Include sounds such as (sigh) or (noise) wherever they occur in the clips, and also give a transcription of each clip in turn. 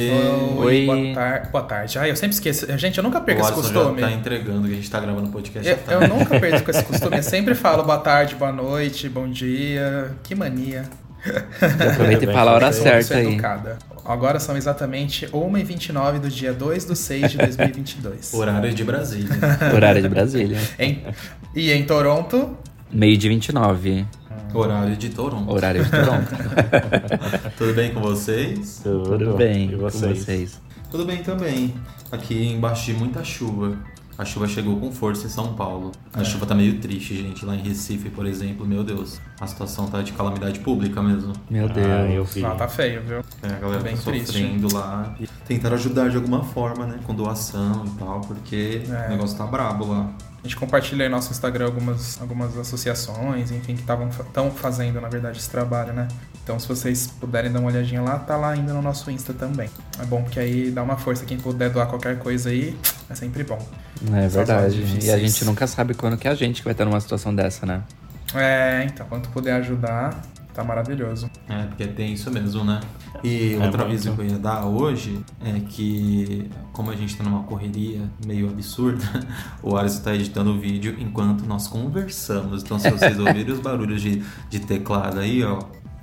Oi, Oi. Boa, tar boa tarde. Ah, eu sempre esqueço. Gente, eu nunca perco o esse Alisson costume. já tá entregando que a gente tá gravando podcast. Eu, já eu tá. nunca perco esse costume. Eu sempre falo boa tarde, boa noite, bom dia. Que mania. Aproveita e fala a hora certa aí. educada. Agora são exatamente 1h29 do dia 2 de 6 de 2022. Horário de Brasília. Horário de Brasília. Em- e em Toronto, Meio de 29. Horário de Toronto. Horário de Toronto. (laughs) Tudo bem com vocês? Tudo bem E com vocês? vocês. Tudo bem também. Aqui embaixo de muita chuva. A chuva chegou com força em São Paulo. A É. chuva tá meio triste, gente. Lá em Recife, por exemplo, meu Deus. A situação tá de calamidade pública mesmo. Meu Ah, eu Deus. vi. ah, tá feio, viu? É, a galera Bem tá triste. sofrendo lá. E tentaram ajudar de alguma forma, né? Com doação e tal, porque É. o negócio tá brabo lá. A gente compartilha aí no nosso Instagram algumas, algumas associações, enfim, que estavam estão fazendo, na verdade, esse trabalho, né? Então, se vocês puderem dar uma olhadinha lá, tá lá ainda no nosso Insta também. É bom porque aí dá uma força. Quem puder doar qualquer coisa aí, é sempre bom. É verdade. E a gente nunca sabe quando que é a gente que vai estar numa situação dessa, né? É, então, quanto puder ajudar, tá maravilhoso. É, porque tem isso mesmo, né? E É outra muito. aviso que eu ia dar hoje é que, como a gente tá numa correria meio absurda, (laughs) o Alisson tá editando o vídeo enquanto nós conversamos. Então, se vocês (laughs) ouvirem os barulhos de, de teclado aí, ó,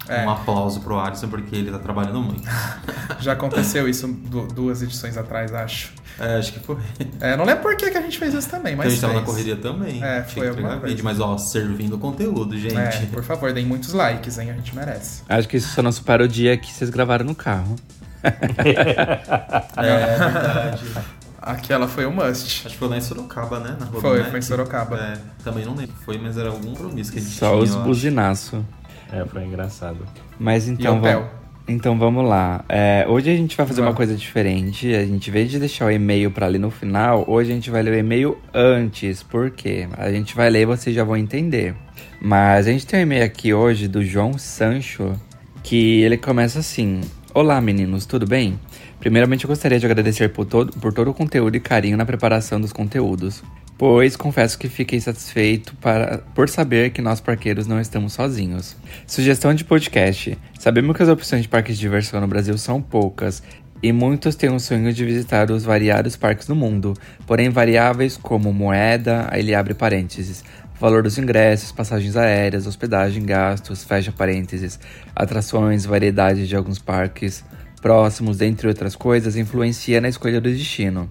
É. um aplauso pro Alisson, porque ele tá trabalhando muito. (laughs) Já aconteceu isso du- duas edições atrás, acho. É, acho que foi. É, não lembro por que, que a gente fez isso também, Porque mas a gente tava na fez. correria também. É, foi alguma coisa. vídeo, mas ó, servindo conteúdo, gente. É, por favor, deem muitos likes, hein? A gente merece. Acho que isso só não supera o dia que vocês gravaram no carro. (laughs) É, verdade. Aquela foi o must. Acho que foi lá em Sorocaba, né? Na Rua Foi, foi em Sorocaba. É, também não lembro. Foi, mas era algum compromisso que a gente Só tinha. os acho. buzinaços. É, foi engraçado. Mas então vamos. Então vamos lá. É, hoje a gente vai fazer uma coisa diferente. A gente, em vez de deixar o e-mail pra ler no final, hoje a gente vai ler o e-mail antes. Por quê? A gente vai ler e vocês já vão entender. Mas a gente tem um e-mail aqui hoje do João Sancho, que ele começa assim: Olá meninos, tudo bem? Primeiramente eu gostaria de agradecer por todo, por todo o conteúdo e carinho na preparação dos conteúdos. Pois confesso que fiquei satisfeito para, por saber que nós parqueiros não estamos sozinhos. Sugestão de podcast. Sabemos que as opções de parques de diversão no Brasil são poucas e muitos têm o sonho de visitar os variados parques do mundo, porém variáveis como moeda, aí ele abre parênteses, valor dos ingressos, passagens aéreas, hospedagem, gastos, fecha parênteses, atrações, variedade de alguns parques próximos, dentre outras coisas, influencia na escolha do destino.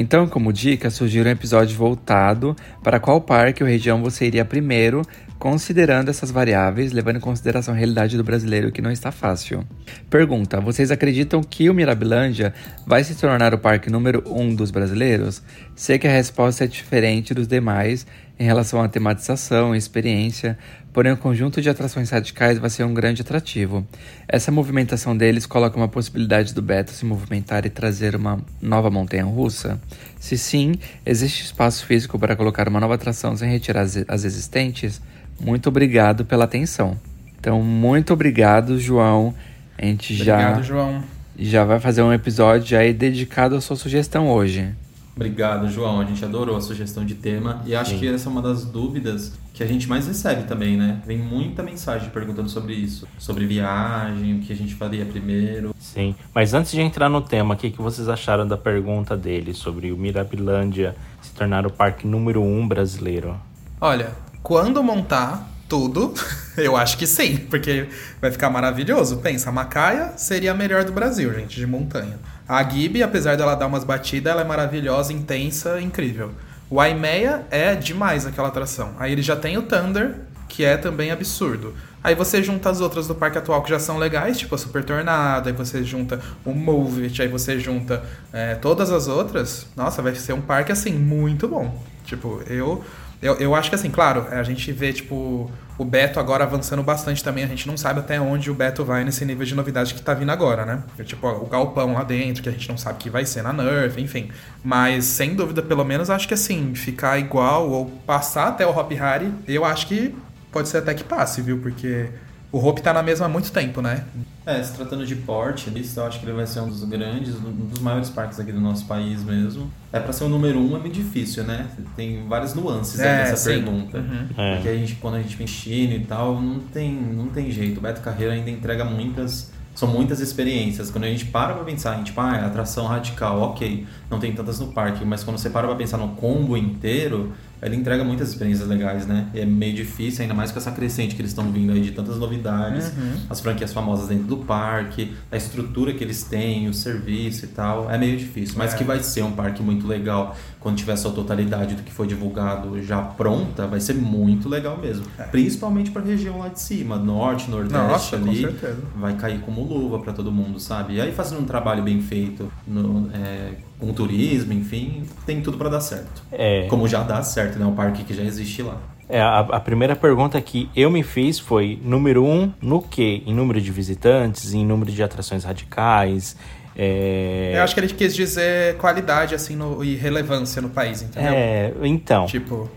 Então, como dica, sugiro um episódio voltado para qual parque ou região você iria primeiro considerando essas variáveis, levando em consideração a realidade do brasileiro que não está fácil. Pergunta: vocês acreditam que o Mirabilândia vai se tornar o parque número um dos brasileiros? Sei que a resposta é diferente dos demais em relação à tematização e experiência, porém o conjunto de atrações radicais vai ser um grande atrativo. Essa movimentação deles coloca uma possibilidade do Beto se movimentar e trazer uma nova montanha russa? Se sim, existe espaço físico para colocar uma nova atração sem retirar as existentes? Muito obrigado pela atenção. Então, muito obrigado, João. A gente obrigado, já, João. já vai fazer um episódio aí dedicado à sua sugestão hoje. Obrigado, João. A gente adorou a sugestão de tema e acho Sim. que essa é uma das dúvidas que a gente mais recebe também, né? Vem muita mensagem perguntando sobre isso, sobre viagem, o que a gente faria primeiro. Sim, mas antes de entrar no tema, o que, que vocês acharam da pergunta dele sobre o Mirabilândia se tornar o parque número um brasileiro? Olha, quando montar tudo, (laughs) eu acho que sim, porque vai ficar maravilhoso. Pensa, a Macaia seria a melhor do Brasil, gente, de montanha. A Gibi, apesar dela dar umas batidas, ela é maravilhosa, intensa, incrível. O Aimeia é demais aquela atração. Aí ele já tem o Thunder, que é também absurdo. Aí você junta as outras do parque atual que já são legais, tipo a Super Tornado, aí você junta o Move It, aí você junta é, todas as outras. Nossa, vai ser um parque assim muito bom. Tipo, eu, eu, eu acho que assim, claro, a gente vê tipo o Beto agora avançando bastante também. A gente não sabe até onde o Beto vai nesse nível de novidade que tá vindo agora, né? Tipo, o galpão lá dentro, que a gente não sabe que vai ser na Nerf, enfim. Mas, sem dúvida, pelo menos, acho que assim, ficar igual ou passar até o Hop Harry, eu acho que pode ser até que passe, viu? Porque o Hope tá na mesma há muito tempo, né? É, se tratando de porte, eu acho que ele vai ser um dos grandes, um dos maiores parques aqui do nosso país mesmo. É para ser o número um é meio difícil, né? Tem várias nuances é, aí nessa sim. pergunta. Uhum. É. Porque a gente, quando a gente vem China e tal, não tem, não tem jeito. O Beto Carreira ainda entrega muitas são muitas experiências. Quando a gente para pra pensar em, tipo, ah, é atração radical, ok, não tem tantas no parque, mas quando você para pra pensar no combo inteiro, ele entrega muitas experiências legais, né? E é meio difícil, ainda mais com essa crescente que eles estão vindo aí de tantas novidades, uhum. as franquias famosas dentro do parque, a estrutura que eles têm, o serviço e tal. É meio difícil, mas é. que vai ser um parque muito legal quando tiver sua totalidade do que foi divulgado já pronta, vai ser muito legal mesmo. É. Principalmente para a região lá de cima, norte, nordeste Nossa, ali, vai cair como luva para todo mundo, sabe? E aí fazendo um trabalho bem feito no, é, com turismo, enfim, tem tudo para dar certo. É. Como já dá certo, né? Um parque que já existe lá. É, a, a, primeira pergunta que eu me fiz foi: número um, no que? Em número de visitantes, em número de atrações radicais. É... Eu acho que ele quis dizer qualidade assim no, e relevância no país, entendeu? É, então. Tipo.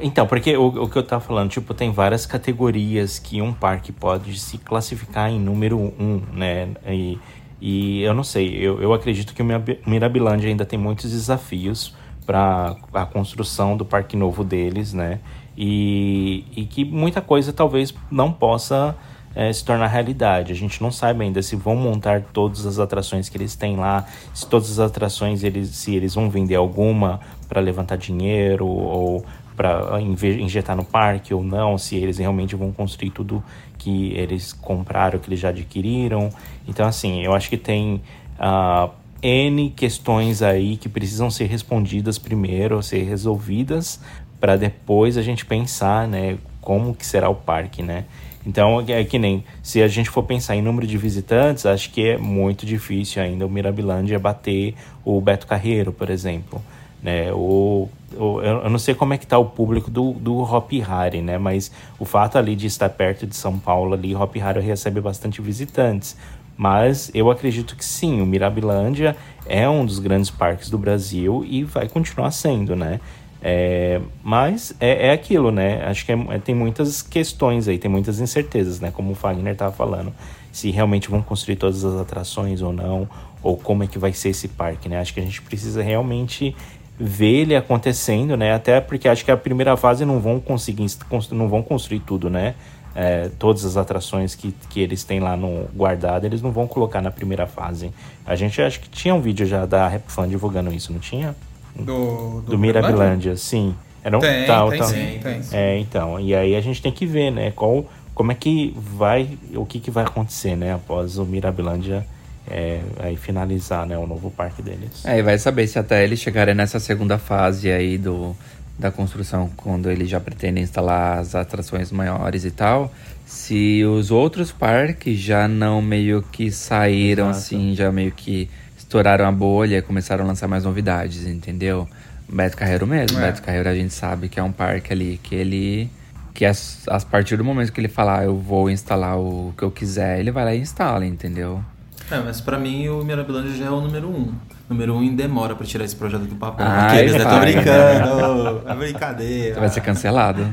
Então, porque o, o, que eu tava falando, tipo, tem várias categorias que um parque pode se classificar em número um, né? E, e eu não sei, eu, eu acredito que o Mirabilândia ainda tem muitos desafios para a construção do parque novo deles, né? E, e que muita coisa talvez não possa é, se tornar realidade. A gente não sabe ainda se vão montar todas as atrações que eles têm lá, se todas as atrações eles, se eles vão vender alguma para levantar dinheiro ou para injetar no parque ou não, se eles realmente vão construir tudo que eles compraram, que eles já adquiriram. Então, assim, eu acho que tem uh, N questões aí que precisam ser respondidas primeiro, ser resolvidas, para depois a gente pensar, né, como que será o parque, né? Então, é que nem se a gente for pensar em número de visitantes, acho que é muito difícil ainda o Mirabilândia bater o Beto Carreiro, por exemplo. Né? O, o, eu não sei como é que está o público do, do Hop Hari, né? Mas o fato ali de estar perto de São Paulo ali, Hop Hari recebe bastante visitantes. Mas eu acredito que sim, o Mirabilândia é um dos grandes parques do Brasil e vai continuar sendo, né? É, mas é, é, aquilo, né? Acho que é, é, tem muitas questões aí, tem muitas incertezas, né? Como o Fagner estava falando, se realmente vão construir todas as atrações ou não, ou como é que vai ser esse parque, né? Acho que a gente precisa realmente ver ele acontecendo, né? Até porque acho que a primeira fase não vão conseguir, não vão construir tudo, né? É, todas as atrações que, que eles têm lá no guardado, eles não vão colocar na primeira fase. A gente acho que tinha um vídeo já da Rap Fan divulgando isso, não tinha? Do, do, do Mirabilândia, sim. Era um tem, tal, tem, tal. Sim, tem, sim. É, então. E aí a gente tem que ver, né? Qual, como é que vai, o que, que vai acontecer, né? Após o Mirabilândia é, aí finalizar, né? O novo parque deles. É, e vai saber se até eles chegarem nessa segunda fase aí do da construção, quando ele já pretende instalar as atrações maiores e tal, se os outros parques já não meio que saíram Exato. assim, já meio que estouraram a bolha e começaram a lançar mais novidades, entendeu? Beto Carreiro mesmo, É. Beto Carreiro a gente sabe que é um parque ali que ele que as, a partir do momento que ele falar eu vou instalar o que eu quiser, ele vai lá e instala, entendeu? É, mas pra mim o Mirabilândia já é o número um. Número um em demora pra tirar esse projeto do papel. Ai, Aqueles, né? Tô vai, brincando. É brincadeira. Você vai ser cancelado.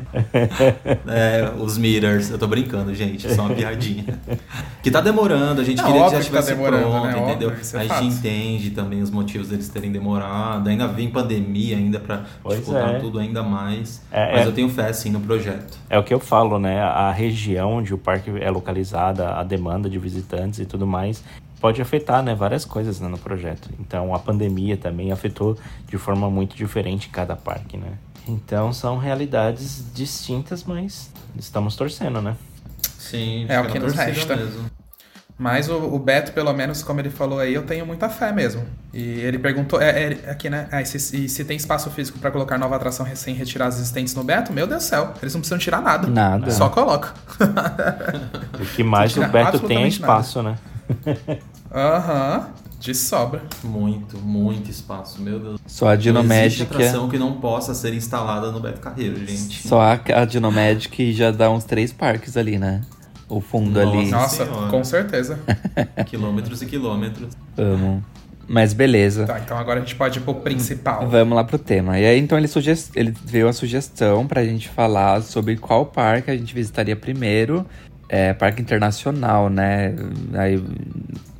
É, os mirrors, eu tô brincando, gente, só uma piadinha. Que tá demorando, a gente Não, queria que já que tá estivesse demorando, pronto, né? entendeu? Óbvio, é a gente entende também os motivos deles terem demorado, ainda vem pandemia ainda pra Pois dificultar é. tudo ainda mais. É, mas é. eu tenho fé sim no projeto. É o que eu falo, né? A região onde o parque é localizada, a demanda de visitantes e tudo mais, pode afetar, né, várias coisas né, no projeto. Então, a pandemia também afetou de forma muito diferente cada parque, né? Então, são realidades distintas, mas estamos torcendo, né? Sim, É o que nos resta. mesmo. Mas o, o Beto, pelo menos, como ele falou aí, eu tenho muita fé mesmo. E ele perguntou, é, é, aqui, né? Ah, e se, se tem espaço físico pra colocar nova atração sem retirar as existentes no Beto? Meu Deus do céu, eles não precisam tirar nada. Nada. Só coloca. (laughs) O que mais o Beto tem é absolutamente nada. espaço, né? Aham, de sobra. Muito, muito espaço, meu Deus. Só a Não existe Dinomagic, atração que não possa ser instalada no Beto Carreiro, gente. só a, a Dinomagic (laughs) já dá uns três parques ali, né? O fundo ali. Nossa, Senhora. com certeza. (laughs) Quilômetros e quilômetros. Amo. Mas beleza. Tá, então agora a gente pode ir pro principal. Vamos lá pro tema. E aí, então, ele, suge... ele veio a sugestão pra gente falar sobre qual parque a gente visitaria primeiro. É, parque internacional, né? Aí,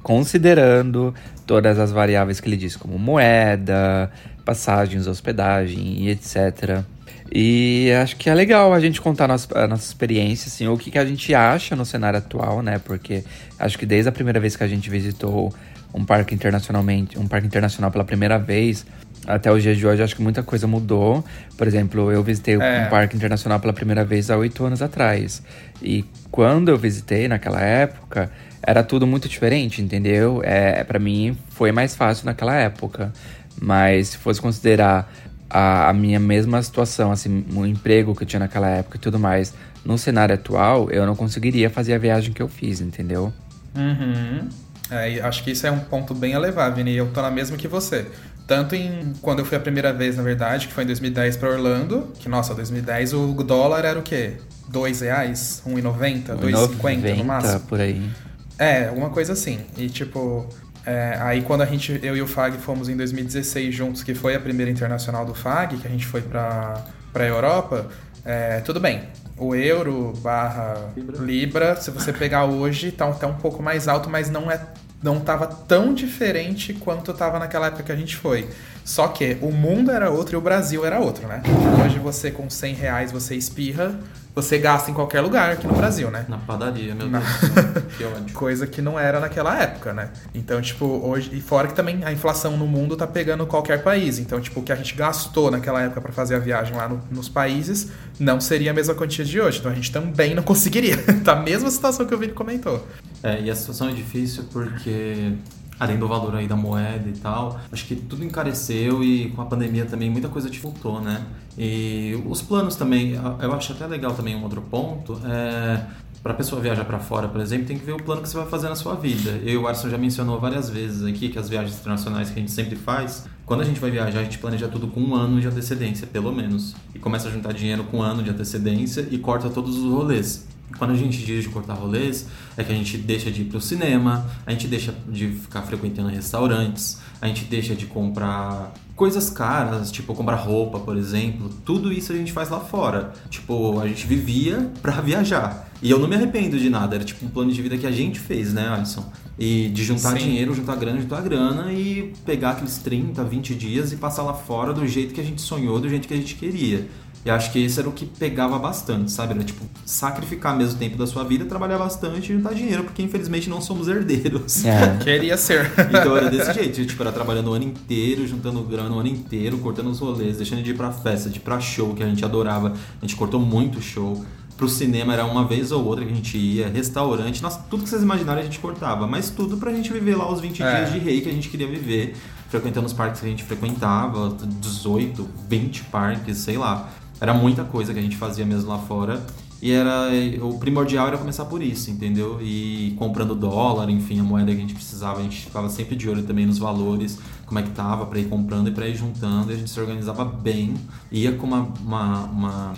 considerando todas as variáveis que ele disse, como moeda, passagens, hospedagem e etc. E acho que é legal a gente contar a nossa, a nossa experiência, assim, o que, que a gente acha no cenário atual, né? Porque acho que desde a primeira vez que a gente visitou um parque internacionalmente, um parque internacional pela primeira vez, até os dias de hoje, acho que muita coisa mudou. Por exemplo, eu visitei É. um parque internacional pela primeira vez há oito anos atrás. E quando eu visitei naquela época, era tudo muito diferente, entendeu? É, para mim foi mais fácil naquela época. Mas se fosse considerar a, a minha mesma situação, assim, o emprego que eu tinha naquela época e tudo mais, no cenário atual, eu não conseguiria fazer a viagem que eu fiz, entendeu? Uhum. É, acho que isso é um ponto bem elevado, Vini. Eu tô na mesma que você. Tanto em quando eu fui a primeira vez, na verdade, que foi em 2010 pra Orlando, que nossa, 2010 o dólar era o quê? dois reais? 1,90? 2,50 no 90 máximo? por aí. É, alguma coisa assim. E tipo, é, aí quando a gente, eu e o Fag fomos em 2016 juntos, que foi a primeira internacional do Fag, que a gente foi pra, pra Europa, é, tudo bem. O euro barra Libra. se você pegar hoje, tá até um pouco mais alto, mas não é. Não tava tão diferente quanto tava naquela época que a gente foi. Só que o mundo era outro e o Brasil era outro, né? Hoje você com 100 reais você espirra, você gasta em qualquer lugar aqui no Brasil, né? Na padaria, meu Na- Deus. (laughs) Que ódio. Coisa que não era naquela época, né? Então, tipo, hoje. E fora que também a inflação no mundo tá pegando qualquer país. Então, tipo, o que a gente gastou naquela época pra fazer a viagem lá no- nos países não seria a mesma quantia de hoje. Então a gente também não (laughs) conseguiria. tá a mesma situação que o Vini comentou. É, e a situação é difícil porque, além do valor aí da moeda e tal, acho que tudo encareceu e com a pandemia também muita coisa dificultou, né? E os planos também, eu acho até legal também um outro ponto, é... Para a pessoa viajar para fora, por exemplo, tem que ver o plano que você vai fazer na sua vida. Eu e o Arson já mencionou várias vezes aqui que as viagens internacionais que a gente sempre faz, quando a gente vai viajar, a gente planeja tudo com um ano de antecedência, pelo menos. E começa a juntar dinheiro com um ano de antecedência e corta todos os rolês. Quando a gente diz de cortar rolês, é que a gente deixa de ir pro cinema, a gente deixa de ficar frequentando restaurantes, a gente deixa de comprar coisas caras, tipo comprar roupa, por exemplo. Tudo isso a gente faz lá fora. Tipo, a gente vivia (laughs) pra viajar. E eu não me arrependo de nada, era tipo um plano de vida que a gente fez, né, Alisson? E de juntar Sim. dinheiro, juntar grana, juntar grana e pegar aqueles 30, 20 dias e passar lá fora do jeito que a gente sonhou, do jeito que a gente queria. E acho que esse era o que pegava bastante, sabe? Era tipo sacrificar mesmo o tempo da sua vida, trabalhar bastante e juntar dinheiro, porque infelizmente não somos herdeiros. É. (laughs) Queria ser. Então era desse jeito, tipo, era trabalhando o ano inteiro, juntando grana o ano inteiro, cortando os rolês, deixando de ir pra festa, de ir pra show, que a gente adorava. A gente cortou muito show. pro cinema era uma vez ou outra que a gente ia, restaurante, nossa, tudo que vocês imaginaram a gente cortava, mas tudo pra gente viver lá os 20 É. dias de rei que a gente queria viver, frequentando os parques que a gente frequentava, 18, 20 parques, sei lá. Era muita coisa que a gente fazia mesmo lá fora. E era o primordial era começar por isso, entendeu? E comprando dólar, enfim, a moeda que a gente precisava, a gente ficava sempre de olho também nos valores, como é que tava, pra ir comprando e pra ir juntando, e a gente se organizava bem, ia com uma, uma, uma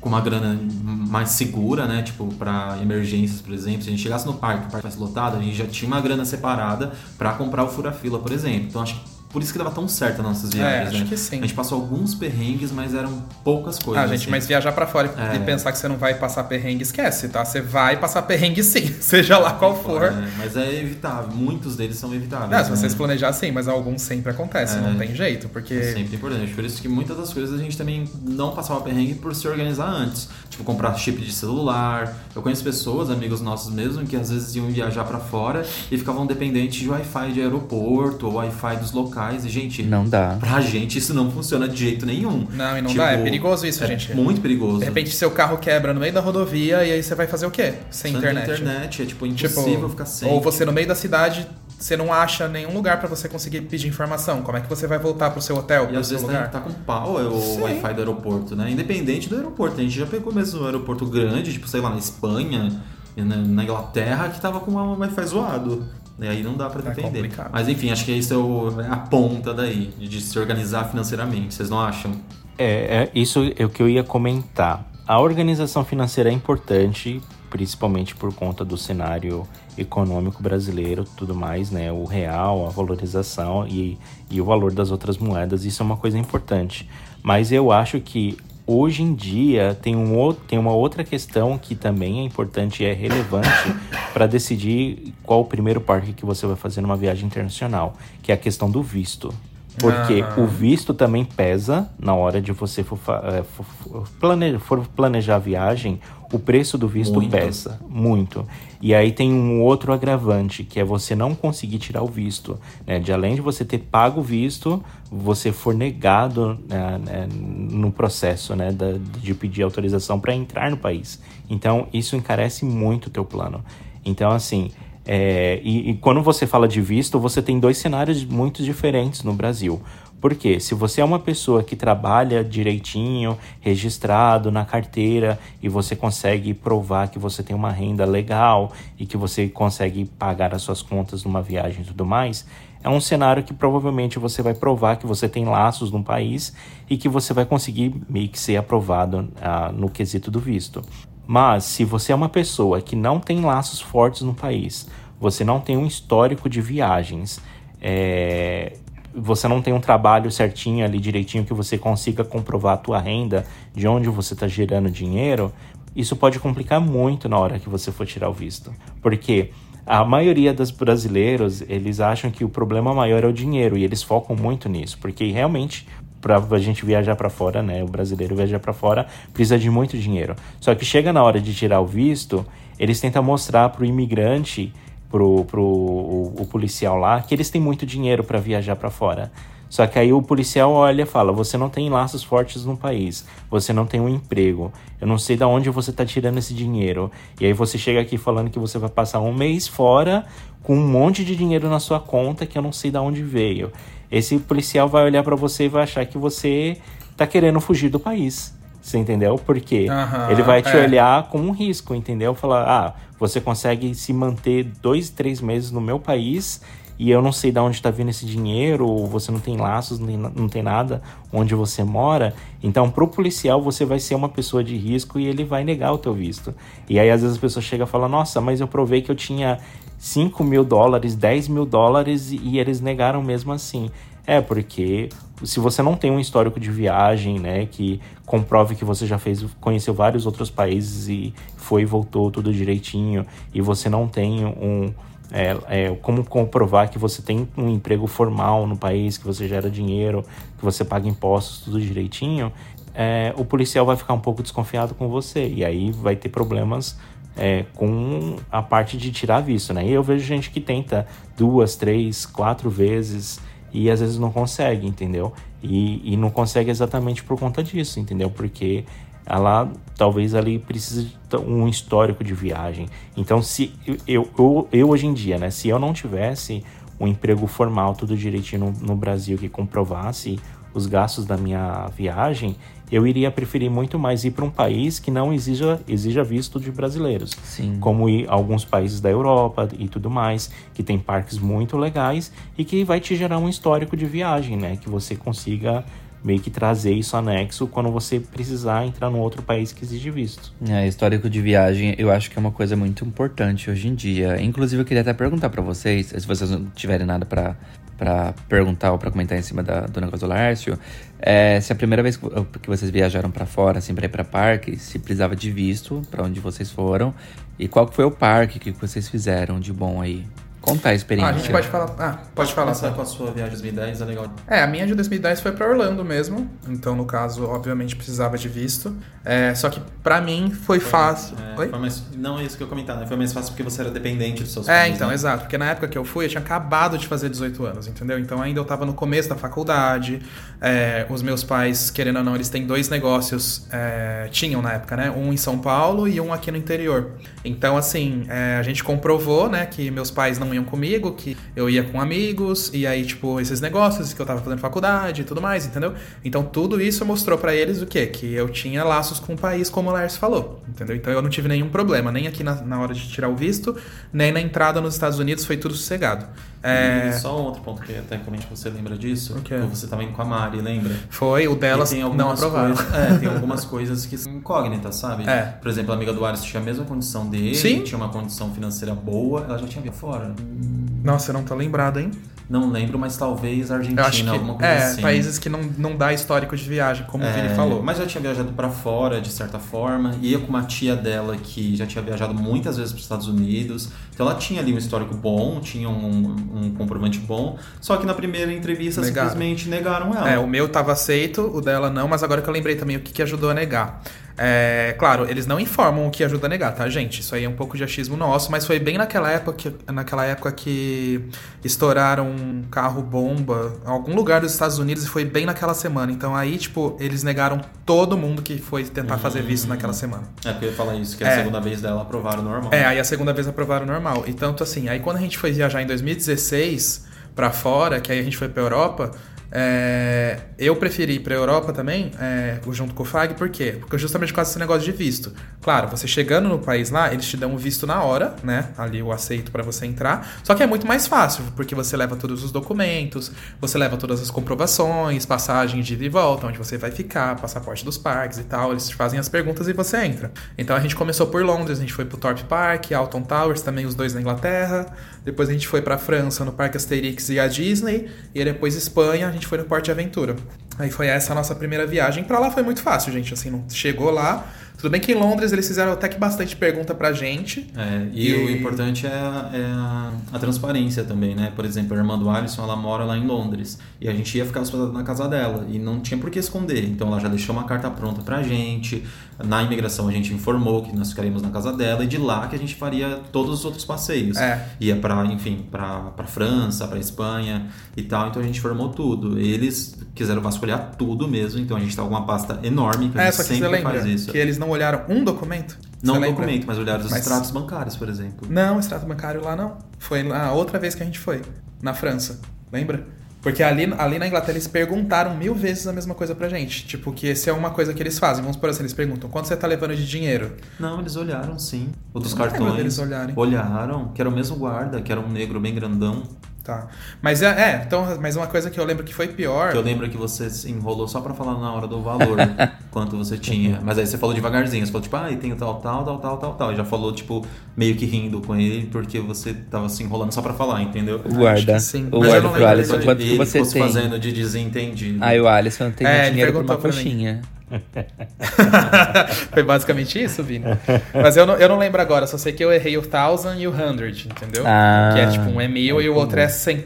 com uma grana mais segura, né? Tipo, pra emergências, por exemplo. Se a gente chegasse no parque, o parque mais lotado, a gente já tinha uma grana separada pra comprar o fura-fila, por exemplo. Então acho que por isso que dava tão certo as nossas viagens, acho né? que sim. A gente passou alguns perrengues, mas eram poucas coisas. Ah, gente, assim. mas viajar pra fora e É. pensar que você não vai passar perrengue, esquece, tá? Você vai passar perrengue sim, (laughs) seja lá qual for. É, mas é evitável. Muitos deles são evitáveis. Ah, se né? vocês planejar sim, mas alguns sempre acontece, É. não tem jeito, porque... É sempre importante. Por isso que muitas das coisas a gente também não passava perrengue por se organizar antes. Tipo, comprar chip de celular. Eu conheço pessoas, amigos nossos mesmo, que às vezes iam viajar pra fora e ficavam dependentes de Wi-Fi de aeroporto ou Wi-Fi dos locais. E, gente, Não dá. pra gente isso não funciona de jeito nenhum. Não, e não Tipo, dá, é perigoso isso, é gente. Muito perigoso. De repente seu carro quebra no meio da rodovia e aí você vai fazer o quê? Sem Sem internet. internet, é tipo Tipo, impossível ficar sem. Ou você no meio da cidade, você não acha nenhum lugar pra você conseguir pedir informação. Como é que você vai voltar pro seu hotel, E pro às seu vezes lugar? tá, tá com pau é o Sim. Wi-Fi do aeroporto, né? Independente do aeroporto. A gente já pegou mesmo um aeroporto grande, tipo, sei lá, na Espanha, e na, na Inglaterra, que tava com um Wi-Fi zoado. E aí não dá pra É depender. complicado. Mas enfim, acho que isso é, o- é a ponta daí, de se organizar financeiramente. Vocês não acham? É, é, isso é o que eu ia comentar. A organização financeira é importante, principalmente por conta do cenário econômico brasileiro, tudo mais, né? O real, a valorização e, e o valor das outras moedas, isso é uma coisa importante. Mas eu acho que hoje em dia tem, um, outro, tem uma outra questão que também é importante e é relevante (coughs) para decidir qual o primeiro parque que você vai fazer numa viagem internacional, que é a questão do visto. Porque Ah. o visto também pesa na hora de você for, eh, for- for plane- for planejar a viagem. O preço do visto Muito. pesa muito. E aí tem um outro agravante, que é você não conseguir tirar o visto. Né? De além de você ter pago o visto, você for negado né, né, no processo né, de pedir autorização para entrar no país. Então, isso encarece muito o teu plano. Então, assim, é, e, e quando você fala de visto, você tem dois cenários muito diferentes no Brasil. Porque se você é uma pessoa que trabalha direitinho, registrado na carteira, e você consegue provar que você tem uma renda legal e que você consegue pagar as suas contas numa viagem e tudo mais, é um cenário que provavelmente você vai provar que você tem laços no país e que você vai conseguir meio que ser aprovado ah, no quesito do visto. Mas se você é uma pessoa que não tem laços fortes no país, você não tem um histórico de viagens, é, você não tem um trabalho certinho ali direitinho que você consiga comprovar a tua renda, de onde você está gerando dinheiro, isso pode complicar muito na hora que você for tirar o visto. Porque a maioria dos brasileiros, eles acham que o problema maior é o dinheiro e eles focam muito nisso, porque realmente para a gente viajar para fora, né, o brasileiro viajar para fora precisa de muito dinheiro. Só que chega na hora de tirar o visto, eles tentam mostrar para o imigrante, pro, pro o, o policial lá, que eles têm muito dinheiro para viajar para fora. Só que aí o policial olha e fala: você não tem laços fortes no país, você não tem um emprego, eu não sei de onde você está tirando esse dinheiro. E aí você chega aqui falando que você vai passar um mês fora com um monte de dinheiro na sua conta que eu não sei de onde veio. Esse policial vai olhar para você e vai achar que você tá querendo fugir do país. Você entendeu? Porque Aham, ele vai te é. olhar como um risco, entendeu? Falar, ah, você consegue se manter dois, três meses no meu país e eu não sei de onde está vindo esse dinheiro, ou você não tem laços, nem, na- não tem nada onde você mora. Então, pro policial, você vai ser uma pessoa de risco e ele vai negar o teu visto. E aí, às vezes, a pessoa chega e fala, nossa, mas eu provei que eu tinha 5 mil dólares, 10 mil dólares e eles negaram mesmo assim. É, porque se você não tem um histórico de viagem, né, que comprove que você já fez, conheceu vários outros países e foi e voltou tudo direitinho, e você não tem um. É, é, como comprovar que você tem um emprego formal no país, que você gera dinheiro, que você paga impostos, tudo direitinho, é, o policial vai ficar um pouco desconfiado com você. E aí vai ter problemas é, com a parte de tirar visto, né? E eu vejo gente que tenta duas, três, quatro vezes e às vezes não consegue, entendeu? E, e não consegue exatamente por conta disso, entendeu? Porque ela talvez ali precise de um histórico de viagem. Então, se eu, eu, eu hoje em dia, né, se eu não tivesse um emprego formal tudo direitinho no, no Brasil que comprovasse os gastos da minha viagem, eu iria preferir muito mais ir para um país que não exija, exija visto de brasileiros. Sim. Como ir alguns países da Europa e tudo mais, que tem parques muito legais e que vai te gerar um histórico de viagem, né? Que você consiga meio que trazer isso anexo quando você precisar entrar num outro país que exige visto. É, histórico de viagem eu acho que é uma coisa muito importante hoje em dia. Inclusive eu queria até perguntar para vocês, se vocês não tiverem nada para para perguntar ou para comentar em cima da, do negócio do Lárcio, é, se a primeira vez que vocês viajaram para fora, assim, para ir para parque, se precisava de visto para onde vocês foram e qual foi o parque que vocês fizeram de bom aí? Contar a experiência. Ah, a gente pode falar. Ah, pode falar. Começar com a sua viagem de 2010, é legal. É, a minha de 2010 foi pra Orlando mesmo. Então, no caso, obviamente precisava de visto. É, só que pra mim foi, Foi- fácil. é, Oi? foi mais- não é isso que eu ia comentar, né? Foi mais fácil porque você era dependente dos seus É, pais, então, né? exato. Porque na época que eu fui, eu tinha acabado de fazer 18 anos, entendeu? Então ainda eu tava no começo da faculdade. é, os meus pais, querendo ou não, eles têm dois negócios. é, tinham na época, né? Um em São Paulo e um aqui no interior. Então, assim, é, a gente comprovou, né, que meus pais não iam comigo, que eu ia com amigos, e aí, tipo, esses negócios que eu tava fazendo faculdade e tudo mais, entendeu? Então, tudo isso mostrou pra eles o quê? Que eu tinha laços com o país, como o Lars falou, entendeu? Então, eu não tive nenhum problema, nem aqui na, na hora de tirar o visto, nem na entrada nos Estados Unidos, foi tudo sossegado. É, E só um outro ponto que até comente você lembra disso. O quê? que Você tava indo com a Mari, lembra? Foi, o delas tem não algumas aprovaram. coisas- (laughs) é, tem algumas coisas que são incógnitas, sabe? É. Por exemplo, a amiga do Ares tinha a mesma condição dele, Sim. tinha uma condição financeira boa, ela já tinha vindo fora. Nossa, não tô lembrado, hein? Não lembro, mas talvez Argentina, Eu acho que alguma coisa é, assim. países que não, não dá histórico de viagem, como o Vini É, falou. Mas já tinha viajado pra fora, de certa forma. Ia com uma tia dela que já tinha viajado muitas vezes para os Estados Unidos. Então ela tinha ali um histórico bom, tinha um, um comprovante bom. Só que na primeira entrevista Negaram. simplesmente negaram ela. É, o meu tava aceito, o dela não, mas agora que eu lembrei também o que, que ajudou a negar. É, claro, eles não informam o que ajuda a negar, tá, gente? Isso aí é um pouco de achismo nosso, mas foi bem naquela época que, naquela época que estouraram um carro-bomba em algum lugar dos Estados Unidos e foi bem naquela semana. Então aí, tipo, eles negaram todo mundo que foi tentar fazer visto naquela semana. É porque eu ia falar isso, que É. a segunda vez dela aprovaram normal. É, aí a segunda vez aprovaram normal. E tanto assim, aí quando a gente foi viajar em 2016 pra fora, que aí a gente foi pra Europa, é, eu preferi ir pra Europa também, é, junto com o FAG, por quê? Porque justamente por causa desse negócio de visto. Claro, você chegando no país lá, eles te dão o visto na hora, né? Ali o aceito pra você entrar. Só que é muito mais fácil, porque você leva todos os documentos, você leva todas as comprovações, passagem de ida e volta, onde você vai ficar, passaporte dos parques e tal. Eles te fazem as perguntas e você entra. Então a gente começou por Londres, a gente foi pro Thorpe Park, Alton Towers, também os dois na Inglaterra. Depois a gente foi pra França, no Parque Asterix e a Disney. E depois Espanha, a gente foi no Porte Aventura. Aí foi essa a nossa primeira viagem. Pra lá foi muito fácil, gente. Assim, chegou lá. Tudo bem que em Londres eles fizeram até que bastante pergunta pra gente. É, e, o importante é, a, é a- a transparência também, né? Por exemplo, a irmã do Alisson, ela mora lá em Londres. E a gente ia ficar hospedado na casa dela. E não tinha por que esconder. Então ela já deixou uma carta pronta pra gente. Na imigração a gente informou que nós ficaríamos na casa dela. E de lá que a gente faria todos os outros passeios. É. Ia pra, enfim, pra, pra França, pra Espanha e tal. Então a gente informou tudo. Eles quiseram vasculhar tudo mesmo. Então a gente tá com uma pasta enorme. Que a É, gente só que sempre lembra faz isso. que eles não olharam um documento? Não lembra? documento, mas olharam os Mas- extratos bancários, por exemplo. Não, extrato bancário lá não. Foi na outra vez que a gente foi, na França. Lembra? Porque ali, ali na Inglaterra eles perguntaram mil vezes a mesma coisa pra gente. Tipo, que esse é uma coisa que eles fazem. Vamos por assim, eles perguntam, quanto você tá levando de dinheiro? Não, eles olharam sim. O dos Eu não lembro cartões. deles olharem. Olharam, que era o mesmo guarda, que era um negro bem grandão. Tá. Mas é, é, então, mas uma coisa que eu lembro que foi pior. Que eu lembro que você se enrolou só pra falar na hora do valor (laughs) quanto você tinha. Mas aí você falou devagarzinho, você falou tipo, ah, e tem tal, tal, tal, tal, tal, tal. E já falou, tipo, meio que rindo com ele, porque você tava se enrolando só pra falar, entendeu? O guarda. sim. O Mas eu guarda não pro Alisson, quanto que ele você ficou se tem? fazendo de desentendido. Aí o Alisson tem É, dinheiro pra uma mim. (laughs) Foi basicamente isso, Vini. Mas eu não, eu não lembro agora, só sei que eu errei o thousand e o hundred, entendeu? Ah, que é tipo um é mil e o outro é cen-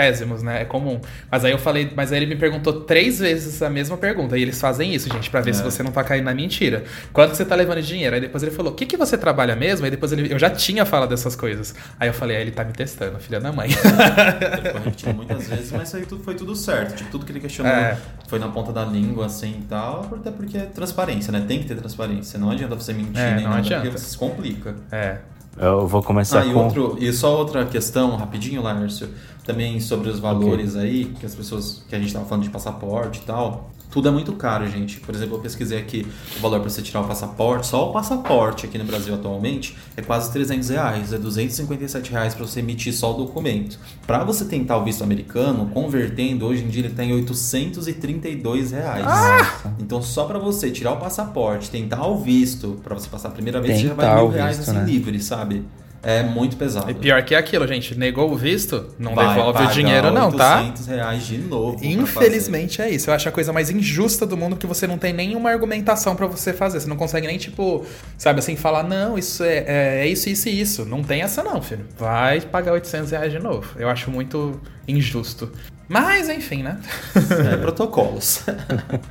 centésimos, né? É comum. Mas aí eu falei, mas aí ele me perguntou três vezes a mesma pergunta. E eles fazem isso, gente, pra ver se você não tá caindo na mentira. Quanto você tá levando de dinheiro? Aí depois ele falou, o que, que você trabalha mesmo? Aí depois ele, eu já tinha falado dessas coisas. Aí eu falei, ah, ele tá me testando, filha da mãe. Ele repetindo muitas vezes, mas aí tudo, foi tudo certo. Tipo, tudo que ele questionou É. foi na ponta da língua, assim e tal. até porque é transparência, né? Tem que ter transparência. Não adianta você mentir É, nem não nada, adianta. porque você se complica. É. Eu vou começar Ah, e, com. outro, e só outra questão, rapidinho, Lárcio, também sobre os valores aí, que as pessoas, que a gente tava falando de passaporte e tal. Tudo é muito caro, gente. Por exemplo, eu pesquisei aqui o valor para você tirar o passaporte. Só o passaporte aqui no Brasil atualmente é quase 300 reais. É 257 reais para você emitir só o documento. Para você tentar o visto americano, convertendo, hoje em dia ele tá em 832 reais. Então só para você tirar o passaporte, tentar o visto, para você passar a primeira vez, você já vai Tentar mil reais visto, assim né? livre, sabe? É muito pesado. E pior que aquilo, gente. Negou o visto, não Vai devolve o dinheiro, não, tá? 800 reais de novo. Infelizmente é isso. Eu acho a coisa mais injusta do mundo que você não tem nenhuma argumentação pra você fazer. Você não consegue nem, tipo, sabe assim, falar, não, isso é, é, é isso, isso e isso. Não tem essa, não, filho. Vai pagar 800 reais de novo. Eu acho muito injusto. Mas, enfim, né? É, protocolos.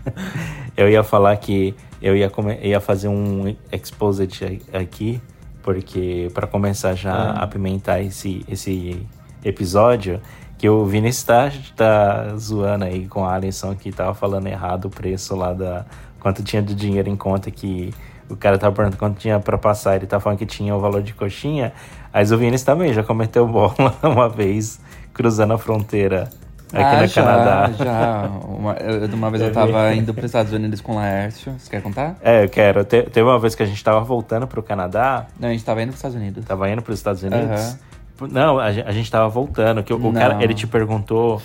(laughs) Eu ia falar que eu ia, ia fazer um exposit aqui, porque para começar já Ah. a apimentar esse, esse episódio, que o Vinícius tá, tá zoando aí com a Alisson que tava falando errado o preço lá da. quanto tinha de dinheiro em conta que. O cara tava perguntando quanto tinha pra passar, ele tava falando que tinha o valor de coxinha. Mas o Vinícius também já cometeu bola (laughs) uma vez cruzando a fronteira aqui ah, no já, Canadá. já. Uma, eu- uma vez eu tava indo para os Estados Unidos com o Laércio. Você quer contar? É, eu quero. Te- teve uma vez que a gente tava voltando pro Canadá, Não, a gente tava indo para os Estados Unidos. tava indo pros Estados Unidos. Não, a, a gente tava voltando, que o, o cara, ele te perguntou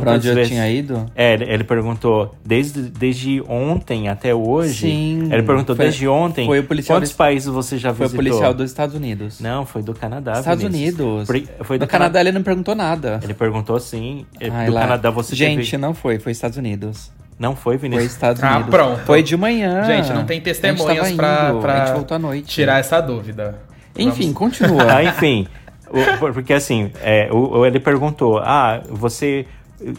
quantas Pra onde eu vezes... tinha ido? É, ele, perguntou desde, desde ontem até hoje. Sim. Ele perguntou Foi- desde ontem foi o policial quantos desse- países você já Foi o visitou. policial dos Estados Unidos. Não, foi do Canadá. Estados Vinícius. Unidos. Por- Foi do no Canadá ele não perguntou nada. Ele perguntou sim. Ai, do lá- Canadá você Gente, teve... não foi, foi Estados Unidos. Não foi, Foi Vinícius? Estados Ah, Unidos. pronto. Foi de manhã. Gente, não tem testemunhas pra, pra A gente voltou à noite. tirar essa dúvida. Enfim, Vamos- continua. (laughs) Ah, enfim, o- por- porque assim, é, o- ele perguntou: ah, você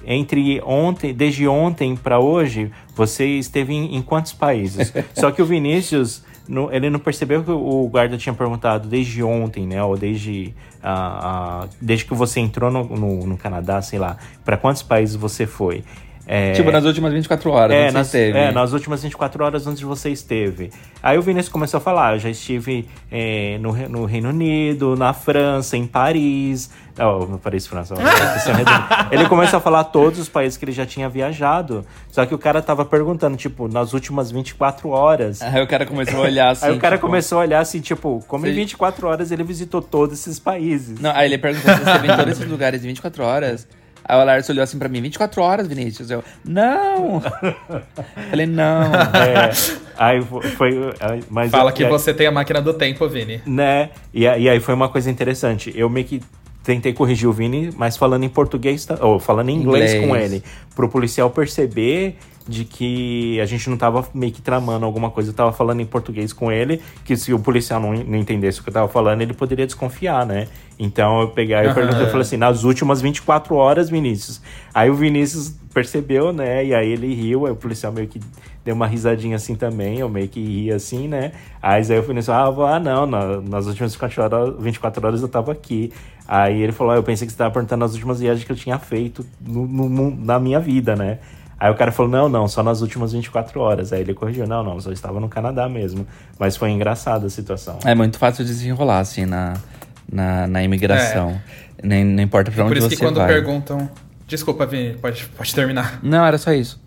entre ontem, desde ontem pra hoje, você esteve em, em quantos países? (laughs) Só que o Vinícius, não- ele não percebeu que o guarda tinha perguntado desde ontem, né? Ou desde, ah, ah, desde que você entrou no, no, no Canadá, sei lá, pra quantos países você foi? É, Tipo, nas últimas 24 horas, é, onde nas, você esteve. é, nas últimas 24 horas onde você esteve. Aí o Vinícius começou a falar, eu já estive é, no, no Reino Unido, na França, em Paris. Oh, no Paris, França. (laughs) redonda. ele começou a falar todos os países que ele já tinha viajado. Só que o cara tava perguntando, tipo, nas últimas 24 horas. Aí o cara começou a olhar assim. (laughs) Aí o cara tipo, começou a olhar assim, tipo, como em Sim. 24 horas ele visitou todos esses países. Não, aí ele perguntou se você em todos esses lugares em 24 horas. Aí o Lars olhou assim pra mim, 24 horas, Vinícius. Eu, não! (laughs) Falei, não. É, aí foi. mas Fala eu- que você tem a máquina do tempo, Vini. né? E, e aí foi uma coisa interessante. Eu meio que tentei corrigir o Vini, mas falando em português, ou falando em inglês, Inglês. com ele, pro policial perceber de que a gente não tava meio que tramando alguma coisa, eu tava falando em português com ele, que se o policial não, não entendesse o que eu tava falando, ele poderia desconfiar, né? Então eu peguei, eu Aham, perguntei, eu falei assim, nas últimas 24 horas, Vinícius. Aí o Vinícius percebeu, né? E aí ele riu, aí o policial meio que deu uma risadinha assim também, eu meio que ri assim, né? Aí, aí o Vinícius, ah, ah não, na- nas últimas 24 horas, 24 horas eu tava aqui. Aí ele falou, ah, eu pensei que você tava perguntando nas últimas viagens que eu tinha feito no, no na minha vida, né? Aí o cara falou, não, não, só nas últimas 24 horas. Aí ele corrigiu, não, não, só estava no Canadá mesmo. Mas foi engraçada a situação. É muito fácil de desenrolar, assim, na, na, na imigração. Nem, não importa pra Por onde isso você que quando vai. perguntam. Desculpa, Vini, pode, pode terminar. Não, era só isso.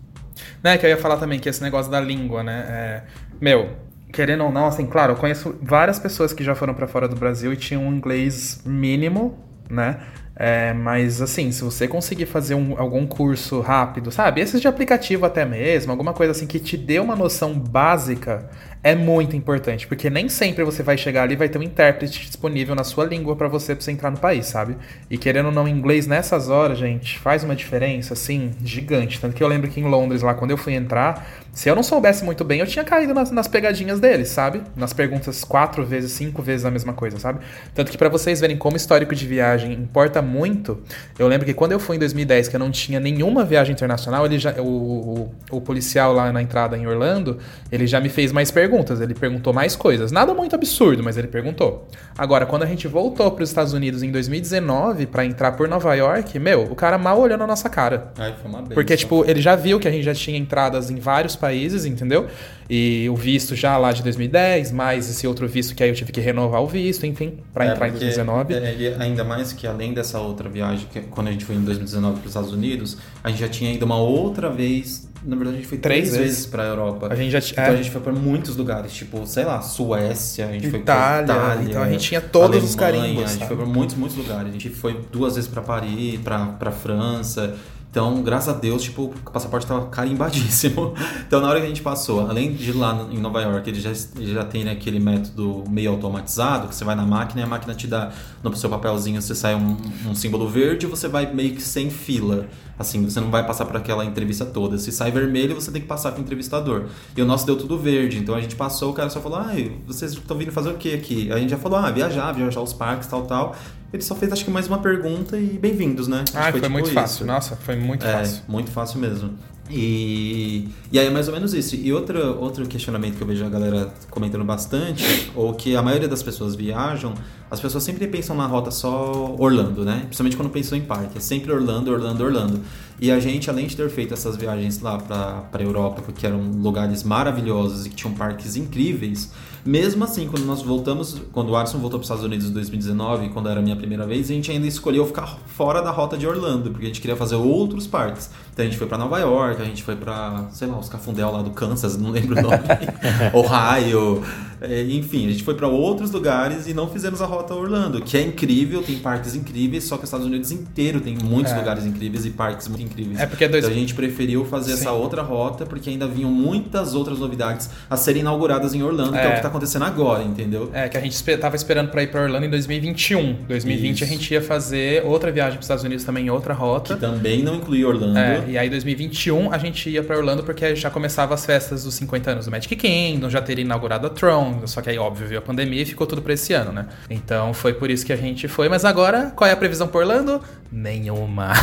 Né, que eu ia falar também que esse negócio da língua, né? é, meu, querendo ou não, assim, claro, eu conheço várias pessoas que já foram pra fora do Brasil e tinham um inglês mínimo, né? É, mas assim, se você conseguir fazer um- algum curso rápido, sabe? Esses de aplicativo até mesmo, alguma coisa assim que te dê uma noção básica, é muito importante, porque nem sempre você vai chegar ali e vai ter um intérprete disponível na sua língua pra você você entrar no país, sabe? E querendo ou não, inglês nessas horas, gente, faz uma diferença assim gigante. Tanto que eu lembro que em Londres, lá quando eu fui entrar, se eu não soubesse muito bem, eu tinha caído nas, nas pegadinhas deles, sabe? Nas perguntas quatro vezes, cinco vezes a mesma coisa, sabe? Tanto que pra vocês verem como histórico de viagem importa muito, eu lembro que quando eu fui em 2010, que eu não tinha nenhuma viagem internacional, ele já, o, o, o policial lá na entrada em Orlando, ele já me fez mais perguntas. Perguntas, ele perguntou mais coisas. Nada muito absurdo, mas ele perguntou. Agora, quando a gente voltou para os Estados Unidos em 2019 para entrar por Nova York, meu, o cara mal olhou na nossa cara. Ai, foi uma benção. Porque, tipo, ele já viu que a gente já tinha entradas em vários países, entendeu? E o visto já lá de 2010, mais esse outro visto que aí eu tive que renovar o visto, enfim, para É, entrar em porque, 2019. é, ele- ainda mais que além dessa outra viagem, que é quando a gente foi em 2019 para os Estados Unidos, a gente já tinha ido uma outra vez. Na verdade, a gente foi Três três, vezes. vezes para a Europa. A gente já Então é. a gente foi para muitos lugares, tipo, sei lá, Suécia, a gente Itália, foi pra Itália. então a gente tinha todos os Alemanha, carimbos, A gente sabe? foi para muitos, muitos lugares. A gente foi duas vezes para Paris, para França. Então, graças a Deus, tipo, o passaporte tava carimbadíssimo. (laughs) Então, na hora que a gente passou, além de lá em Nova York, ele já, ele já tem né, aquele método meio automatizado, que você vai na máquina e a máquina te dá no seu papelzinho, você sai um, um símbolo verde você vai meio que sem fila. Assim, você não vai passar por aquela entrevista toda. Se sai vermelho, você tem que passar com o entrevistador. E o nosso deu tudo verde. Então a gente passou, o cara só falou: Ai, vocês estão vindo fazer o que aqui? A gente já falou: Ah, viajar, viajar aos parques, tal, tal. Ele só fez, acho que mais uma pergunta e bem-vindos, né? Ah, que foi, tipo muito isso. fácil. Nossa, foi muito É, fácil. muito fácil mesmo. E, e aí é mais ou menos isso. E outro, outro questionamento que eu vejo a galera comentando bastante, ou que a maioria das pessoas viajam, as pessoas sempre pensam na rota só Orlando, né? Principalmente quando pensam em parque. É sempre Orlando, Orlando, Orlando. E a gente, além de ter feito essas viagens lá pra Europa, que eram lugares maravilhosos e que tinham parques incríveis, mesmo assim, quando nós voltamos, quando o Arson voltou para os Estados Unidos em 2019, quando era a minha primeira vez, a gente ainda escolheu ficar fora da rota de Orlando, porque a gente queria fazer outros parques. Então a gente foi para Nova York, a gente foi para, sei lá, os Cafundel lá do Kansas, não lembro o nome, (laughs) Ohio, é, enfim, a gente foi para outros lugares e não fizemos a rota Orlando, que é incrível, tem parques incríveis, só que os Estados Unidos inteiro tem muitos É. lugares incríveis e parques muito incríveis. É porque dois- Então a gente preferiu fazer Sim. essa outra rota, porque ainda vinham muitas outras novidades a serem inauguradas em Orlando, que é o É. que está acontecendo agora, entendeu? É, que a gente tava esperando pra ir pra Orlando em 2021. 2020 a Isso. gente ia fazer outra viagem pros Estados Unidos também em outra rota. Que também não inclui Orlando. É, e aí 2021 a gente ia pra Orlando porque já começava as festas dos 50 anos do Magic Kingdom, já teria inaugurado a Tron, só que aí óbvio veio a pandemia e ficou tudo pra esse ano, né? Então foi por isso que a gente foi, mas agora qual é a previsão pra Orlando? Nenhuma.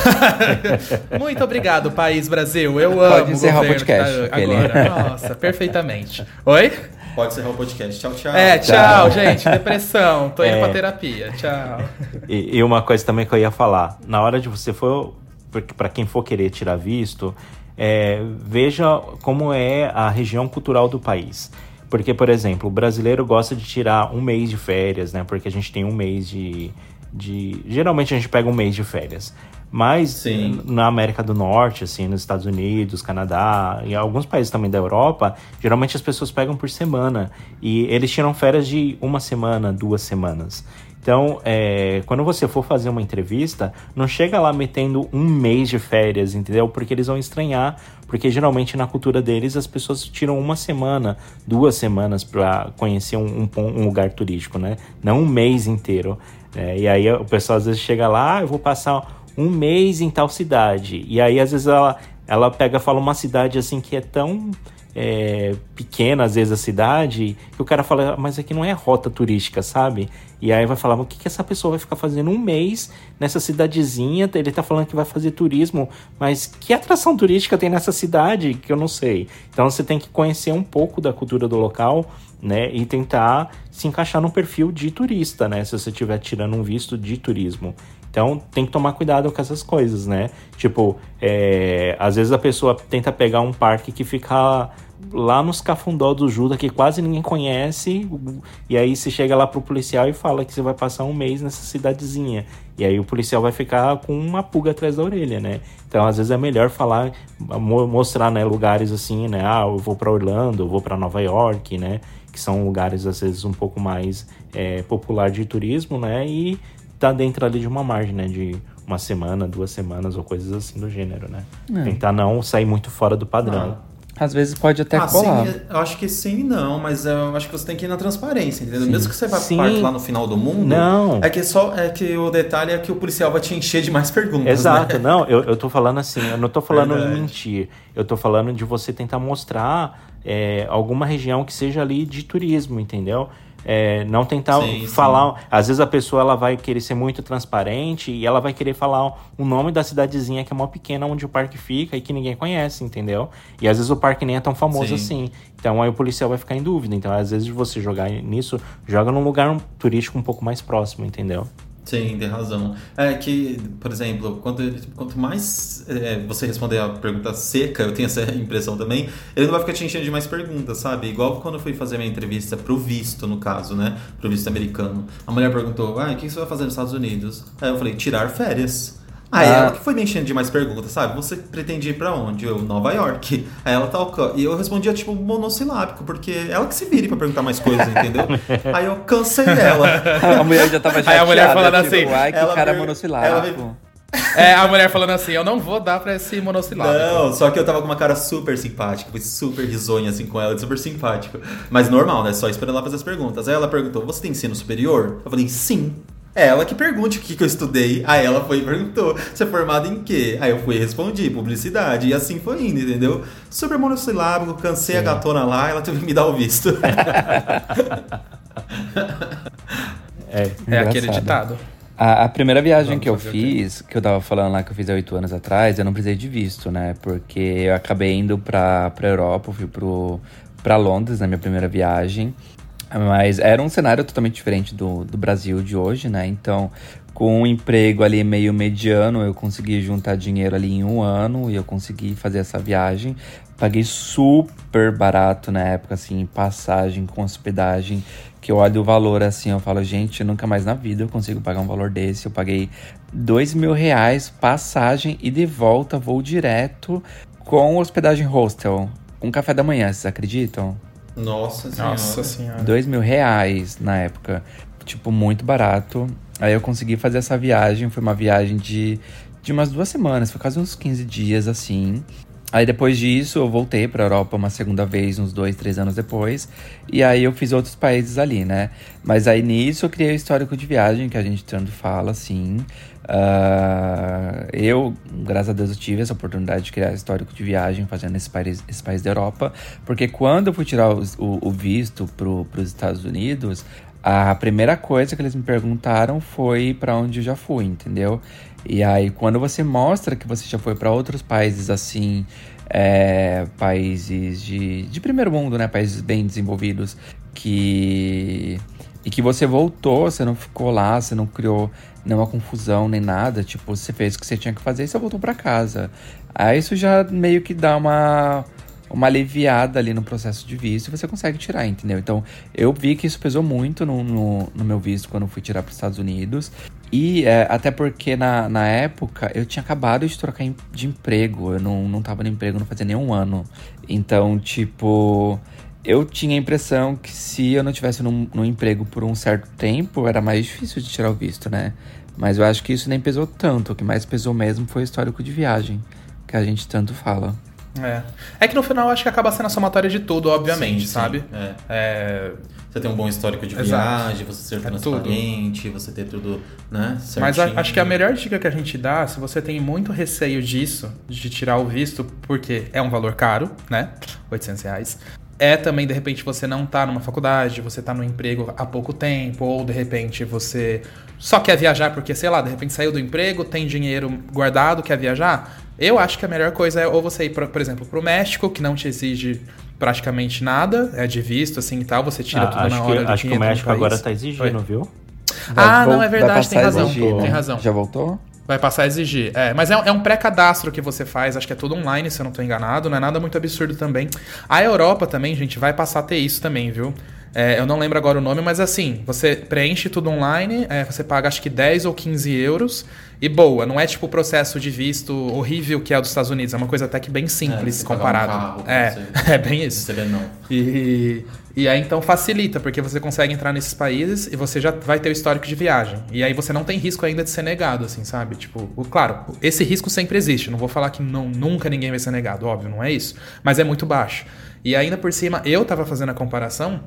(laughs) Muito obrigado, país Brasil. Eu Pode amo encerrar o podcast, tá aquele. agora. (laughs) Nossa, perfeitamente. Oi? Pode encerrar o podcast. Tchau, tchau. É, tchau, gente. Depressão. Tô indo É. pra terapia. Tchau. E, e uma coisa também que eu ia falar, na hora de você for, para quem for querer tirar visto, é, veja como é a região cultural do país. Porque, por exemplo, o brasileiro gosta de tirar um mês de férias, né? Porque a gente tem um mês de. de geralmente a gente pega um mês de férias. Mas Sim. na América do Norte, assim, nos Estados Unidos, Canadá e alguns países também da Europa, geralmente as pessoas pegam por semana. E eles tiram férias de uma semana, duas semanas. Então, é, quando você for fazer uma entrevista, não chega lá metendo um mês de férias, entendeu? Porque eles vão estranhar, porque geralmente na cultura deles as pessoas tiram uma semana, duas semanas para conhecer um, um um lugar turístico, né? Não um mês inteiro. É, e aí o pessoal às vezes chega lá, ah, eu vou passar um mês em tal cidade. E aí às vezes ela, ela pega fala uma cidade assim que é tão é, pequena, às vezes, a cidade, que o cara fala, mas aqui não é rota turística, sabe? E aí vai falar, o que, que essa pessoa vai ficar fazendo um mês nessa cidadezinha? Ele tá falando que vai fazer turismo, mas que atração turística tem nessa cidade que eu não sei? Então você tem que conhecer um pouco da cultura do local, né? E tentar se encaixar no perfil de turista, né? Se você estiver tirando um visto de turismo. Então tem que tomar cuidado com essas coisas, né? Tipo, é, às vezes a pessoa tenta pegar um parque que fica lá nos cafundó do Juda, que quase ninguém conhece, e aí você chega lá pro policial e fala que você vai passar um mês nessa cidadezinha. E aí o policial vai ficar com uma pulga atrás da orelha, né? Então às vezes é melhor falar, mo- mostrar, né, lugares assim, né? Ah, eu vou para Orlando, eu vou para Nova York, né? Que são lugares às vezes um pouco mais é, popular de turismo, né? E tá dentro ali de uma margem, né? De uma semana, duas semanas ou coisas assim do gênero, né? É. Tentar não sair muito fora do padrão. Às vezes pode até Ah, colar. sim, eu acho que sim e não, mas eu acho que você tem que ir na transparência, entendeu? Sim. Mesmo que você vá Sim. parque lá no final do mundo, Não. é que só é que o detalhe é que o policial vai te encher de mais perguntas. Exato, né? não, eu, eu tô falando assim, eu não tô falando em Verdade. mentir, eu tô falando de você tentar mostrar é, alguma região que seja ali de turismo, entendeu? É, não tentar Sim, falar. Às vezes a pessoa ela vai querer ser muito transparente e ela vai querer falar o nome da cidadezinha que é mó pequena onde o parque fica e que ninguém conhece, entendeu? E às vezes o parque nem é tão famoso Sim. assim. Então aí o policial vai ficar em dúvida. Então, às vezes, você jogar nisso, joga num lugar turístico um pouco mais próximo, entendeu? Sim, tem razão. É que, por exemplo, quanto, quanto mais é, você responder a pergunta seca, eu tenho essa (laughs) impressão também, ele não vai ficar te enchendo de mais perguntas, sabe? Igual quando eu fui fazer minha entrevista pro visto, no caso, né? Pro visto americano. A mulher perguntou, ah, o que você vai fazer nos Estados Unidos? Aí eu falei, tirar férias. Aí Ah. ela que foi me enchendo de mais perguntas, sabe? Você pretende ir pra onde? Eu, Nova York. Aí ela tal. E eu respondia, tipo, monossilábico, porque ela que se vire pra perguntar mais coisas, entendeu? (laughs) Aí eu cansei dela. A mulher já tava (laughs) Aí chateada. a mulher falando tipo, assim, Ai, que ela cara per- monossilábico. É, a mulher falando assim, eu não vou dar pra esse monossilábico. Não, só que eu tava com uma cara super simpática, fui super risonha assim com ela, super simpático. Mas normal, né? Só esperando ela fazer as perguntas. Aí ela perguntou: Você tem ensino superior? Eu falei: Sim. É ela que pergunte o que, que eu estudei. Aí ela foi e perguntou: Você é formado em quê? Aí eu fui e respondi: Publicidade. E assim foi indo, entendeu? Super monossilábico, cansei a gatona lá, ela teve que me dar o visto. (laughs) É. É aquele ditado. A, a primeira viagem Vamos que eu fiz, que eu tava falando lá que eu fiz há oito anos atrás, eu não precisei de visto, né? Porque eu acabei indo pra, pra Europa, eu fui pro, pra Londres na minha primeira viagem. Mas era um cenário totalmente diferente do, do Brasil de hoje, né? Então, com um emprego ali meio mediano, eu consegui juntar dinheiro ali em um ano e eu consegui fazer essa viagem. Paguei super barato na época, assim, passagem com hospedagem. Que eu olho o valor assim, eu falo, gente, nunca mais na vida eu consigo pagar um valor desse. Eu paguei dois mil reais, passagem e de volta, voo direto com hospedagem hostel. Com café da manhã, vocês acreditam? Nossa senhora. Nossa senhora. Dois mil reais na época. Tipo, muito barato. Aí eu consegui fazer essa viagem. Foi uma viagem de, de umas duas semanas, foi quase uns 15 dias assim. Aí depois disso eu voltei pra Europa uma segunda vez, uns dois, três anos depois. E aí eu fiz outros países ali, né? Mas aí nisso eu criei o histórico de viagem, que a gente tanto fala, assim. Ah, eu, graças a Deus, eu tive essa oportunidade de criar histórico de viagem fazendo esse país, esse país da Europa. Porque quando eu fui tirar os- o, o visto para os Estados Unidos, a primeira coisa que eles me perguntaram foi para onde eu já fui, entendeu? E aí, quando você mostra que você já foi para outros países assim, é, países de, de primeiro mundo, né? Países bem desenvolvidos, que e que você voltou, você não ficou lá, você não criou nenhuma confusão nem nada, tipo, você fez o que você tinha que fazer e você voltou pra casa. Aí isso já meio que dá uma uma aliviada ali no processo de visto e você consegue tirar, entendeu? Então, eu vi que isso pesou muito no, no, no meu visto quando fui tirar para os Estados Unidos. E é, até porque na, na época eu tinha acabado de trocar de emprego, eu não, não tava no emprego, não fazia nenhum ano. Então, tipo, eu tinha a impressão que se eu não tivesse num, num emprego por um certo tempo, era mais difícil de tirar o visto, né? Mas eu acho que isso nem pesou tanto. O que mais pesou mesmo foi o histórico de viagem, que a gente tanto fala. É. É que no final eu acho que acaba sendo a somatória de tudo, obviamente, Sim, sim, sabe? é. É, Você tem um bom histórico de Exato. viagem, você ser É transparente, você ter tudo, né? Mas a- certinho. acho que a melhor dica que a gente dá, se você tem muito receio disso, de tirar o visto, porque é um valor caro, né? 800 reais. É também, de repente, você não tá numa faculdade, você tá no emprego há pouco tempo, ou de repente você só quer viajar porque, sei lá, de repente saiu do emprego, tem dinheiro guardado, quer viajar. Eu acho que a melhor coisa é ou você ir, pra, por exemplo, pro México, que não te exige praticamente nada, é de visto, assim e tal, você tira Ah, tudo na que- hora do acho que o 500 no México agora tá exigindo, Oi. viu? Ah, Vai não, é verdade, tem razão. exigir, né? Tem razão. Já voltou? Vai passar a exigir. É, mas é, é um pré-cadastro que você faz, acho que é tudo online, se eu não tô enganado, não é nada muito absurdo também. A Europa também, gente, vai passar a ter isso também, viu? É, eu não lembro agora o nome, mas assim, você preenche tudo online, é, você paga acho que 10 ou 15 euros e boa. Não é tipo o processo de visto horrível que é o dos Estados Unidos, é uma coisa até que bem simples você pagar um comparado. carro é, (laughs) é bem isso. Não. E, e aí então facilita, porque você consegue entrar nesses países e você já vai ter o histórico de viagem. E aí você não tem risco ainda de ser negado, assim, sabe? Tipo, claro, esse risco sempre existe. Não vou falar que não, nunca ninguém vai ser negado, óbvio, não é isso. Mas é muito baixo. E ainda por cima, eu tava fazendo a comparação.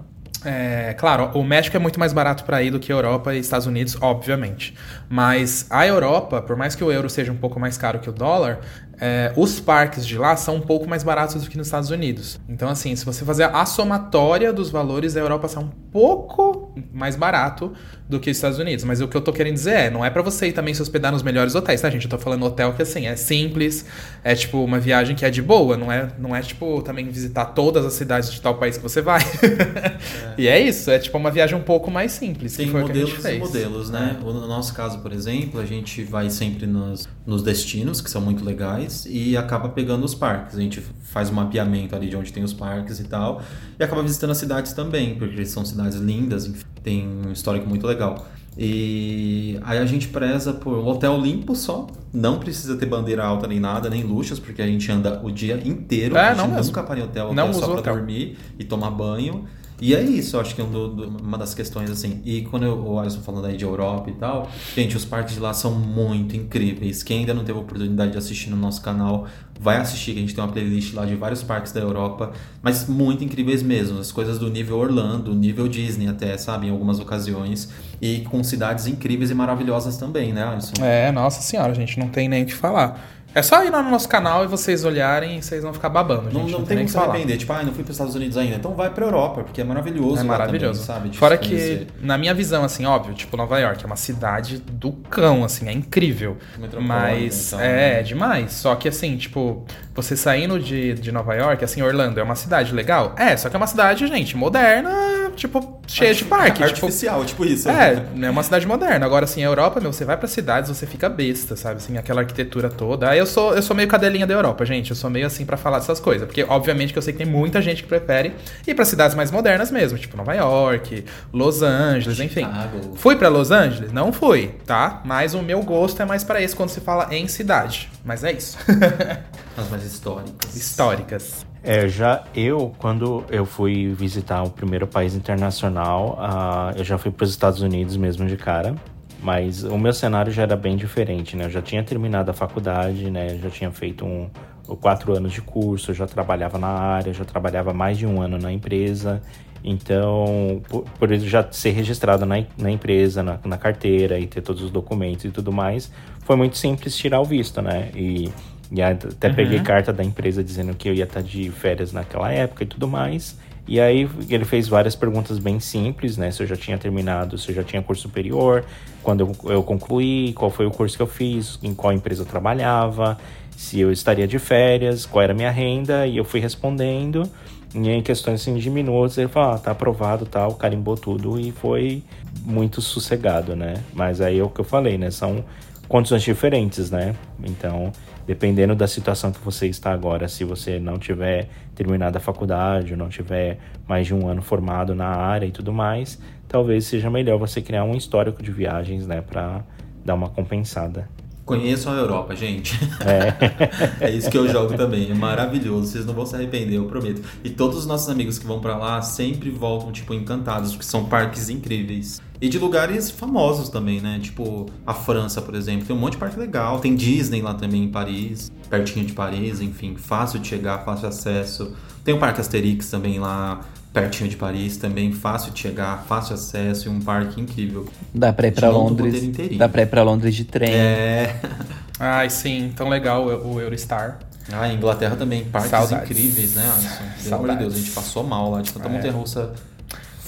É, claro, o México é muito mais barato para ir do que a Europa e Estados Unidos, obviamente. Mas a Europa, por mais que o euro seja um pouco mais caro que o dólar, é, os parques de lá são um pouco mais baratos do que nos Estados Unidos. Então, assim, se você fazer a somatória dos valores, a Europa sai um pouco mais barato do que os Estados Unidos. Mas o que eu tô querendo dizer é, não é para você ir também se hospedar nos melhores hotéis, tá, gente? Eu tô falando hotel que, assim, é simples, é, tipo, uma viagem que é de boa, não é, não é tipo, também visitar todas as cidades de tal país que você vai. É. (laughs) e é isso, é tipo uma viagem um pouco mais simples. Tem modelos e modelos, né? É. No nosso caso, por exemplo, a gente vai sempre nos, nos destinos, que são muito legais, e acaba pegando os parques. A gente faz um mapeamento ali de onde tem os parques e tal, e acaba visitando as cidades também, porque são cidades lindas, enfim, tem um histórico muito legal. E aí a gente preza por um hotel limpo só, não precisa ter bandeira alta nem nada, nem luxos, porque a gente anda o dia inteiro, é, a gente não nunca para em hotel, não hotel só para dormir e tomar banho. E é isso, acho que é um do, do, uma das questões, assim. E quando eu, o Alisson falando aí de Europa e tal, gente, os parques de lá são muito incríveis. Quem ainda não teve a oportunidade de assistir no nosso canal, vai assistir, que a gente tem uma playlist lá de vários parques da Europa, mas muito incríveis mesmo. As coisas do nível Orlando, nível Disney até, sabe, em algumas ocasiões. E com cidades incríveis e maravilhosas também, né, Alisson? É, nossa senhora, a gente não tem nem o que falar. É só ir lá no nosso canal e vocês olharem e vocês vão ficar babando. Gente. Não, não, não tem como se arrepender. Tipo, ah, não fui para os Estados Unidos ainda. Então vai para Europa, porque é maravilhoso. É maravilhoso. Também, sabe? Fora que, na minha visão, assim, óbvio, tipo, Nova York é uma cidade do cão, assim, é incrível. Mas então, é, né? é demais. Só que, assim, tipo, você saindo de, de Nova York, assim, Orlando é uma cidade legal? É, só que é uma cidade, gente, moderna, tipo, cheia de parque. Artificial, tipo, tipo isso. É, é uma cidade moderna. Agora, assim, a Europa, meu, você vai para cidades, você fica besta, sabe? Assim, aquela arquitetura toda. Aí eu sou, eu sou meio cadelinha da Europa, gente. Eu sou meio assim para falar dessas coisas. Porque, obviamente, que eu sei que tem muita gente que prefere ir para cidades mais modernas mesmo, tipo Nova York, Los Angeles, enfim. Chicago. Fui para Los Angeles? Não fui, tá? Mas o meu gosto é mais para esse quando se fala em cidade. Mas é isso. (laughs) As mais históricas. Históricas. É, já eu, quando eu fui visitar o primeiro país internacional, uh, eu já fui para os Estados Unidos mesmo de cara. Mas o meu cenário já era bem diferente, né? Eu já tinha terminado a faculdade, né? já tinha feito um, quatro anos de curso, já trabalhava na área, já trabalhava mais de um ano na empresa. Então, por, por já ser registrado na, na empresa, na, na, carteira e ter todos os documentos e tudo mais, foi muito simples tirar o visto, né? E, e até uhum. peguei carta da empresa dizendo que eu ia estar de férias naquela época e tudo mais. E aí ele fez várias perguntas bem simples, né? Se eu já tinha terminado, se eu já tinha curso superior, quando eu, eu concluí, qual foi o curso que eu fiz, em qual empresa eu trabalhava, se eu estaria de férias, qual era a minha renda, e eu fui respondendo. E em questões assim, de minutos, ele falou, ah, tá aprovado, tal, carimbou tudo e foi muito sossegado, né? Mas aí é o que eu falei, né? São condições diferentes, né? Então, dependendo da situação que você está agora, se você não tiver terminado a faculdade, ou não tiver mais de um ano formado na área e tudo mais, talvez seja melhor você criar um histórico de viagens, né, para dar uma compensada. Conheçam a Europa, gente. É. (laughs) é isso que eu jogo também. É maravilhoso. Vocês não vão se arrepender, eu prometo. E todos os nossos amigos que vão para lá sempre voltam, tipo, encantados, porque são parques incríveis. E de lugares famosos também, né? Tipo, a França, por exemplo. Tem um monte de parque legal. Tem Disney lá também em Paris, pertinho de Paris, enfim, fácil de chegar, fácil acesso. Tem o Parque Asterix também lá pertinho de Paris, também fácil de chegar, fácil acesso e um parque incrível. Dá pra ir pra Londres. Dá pra ir pra Londres de trem. É. (laughs) Ai, sim, tão legal o Eurostar. Ah, Inglaterra também, parques Saudades. incríveis, né, Alisson? Pelo amor de Deus, a gente passou mal lá de tanta é. montanha russa.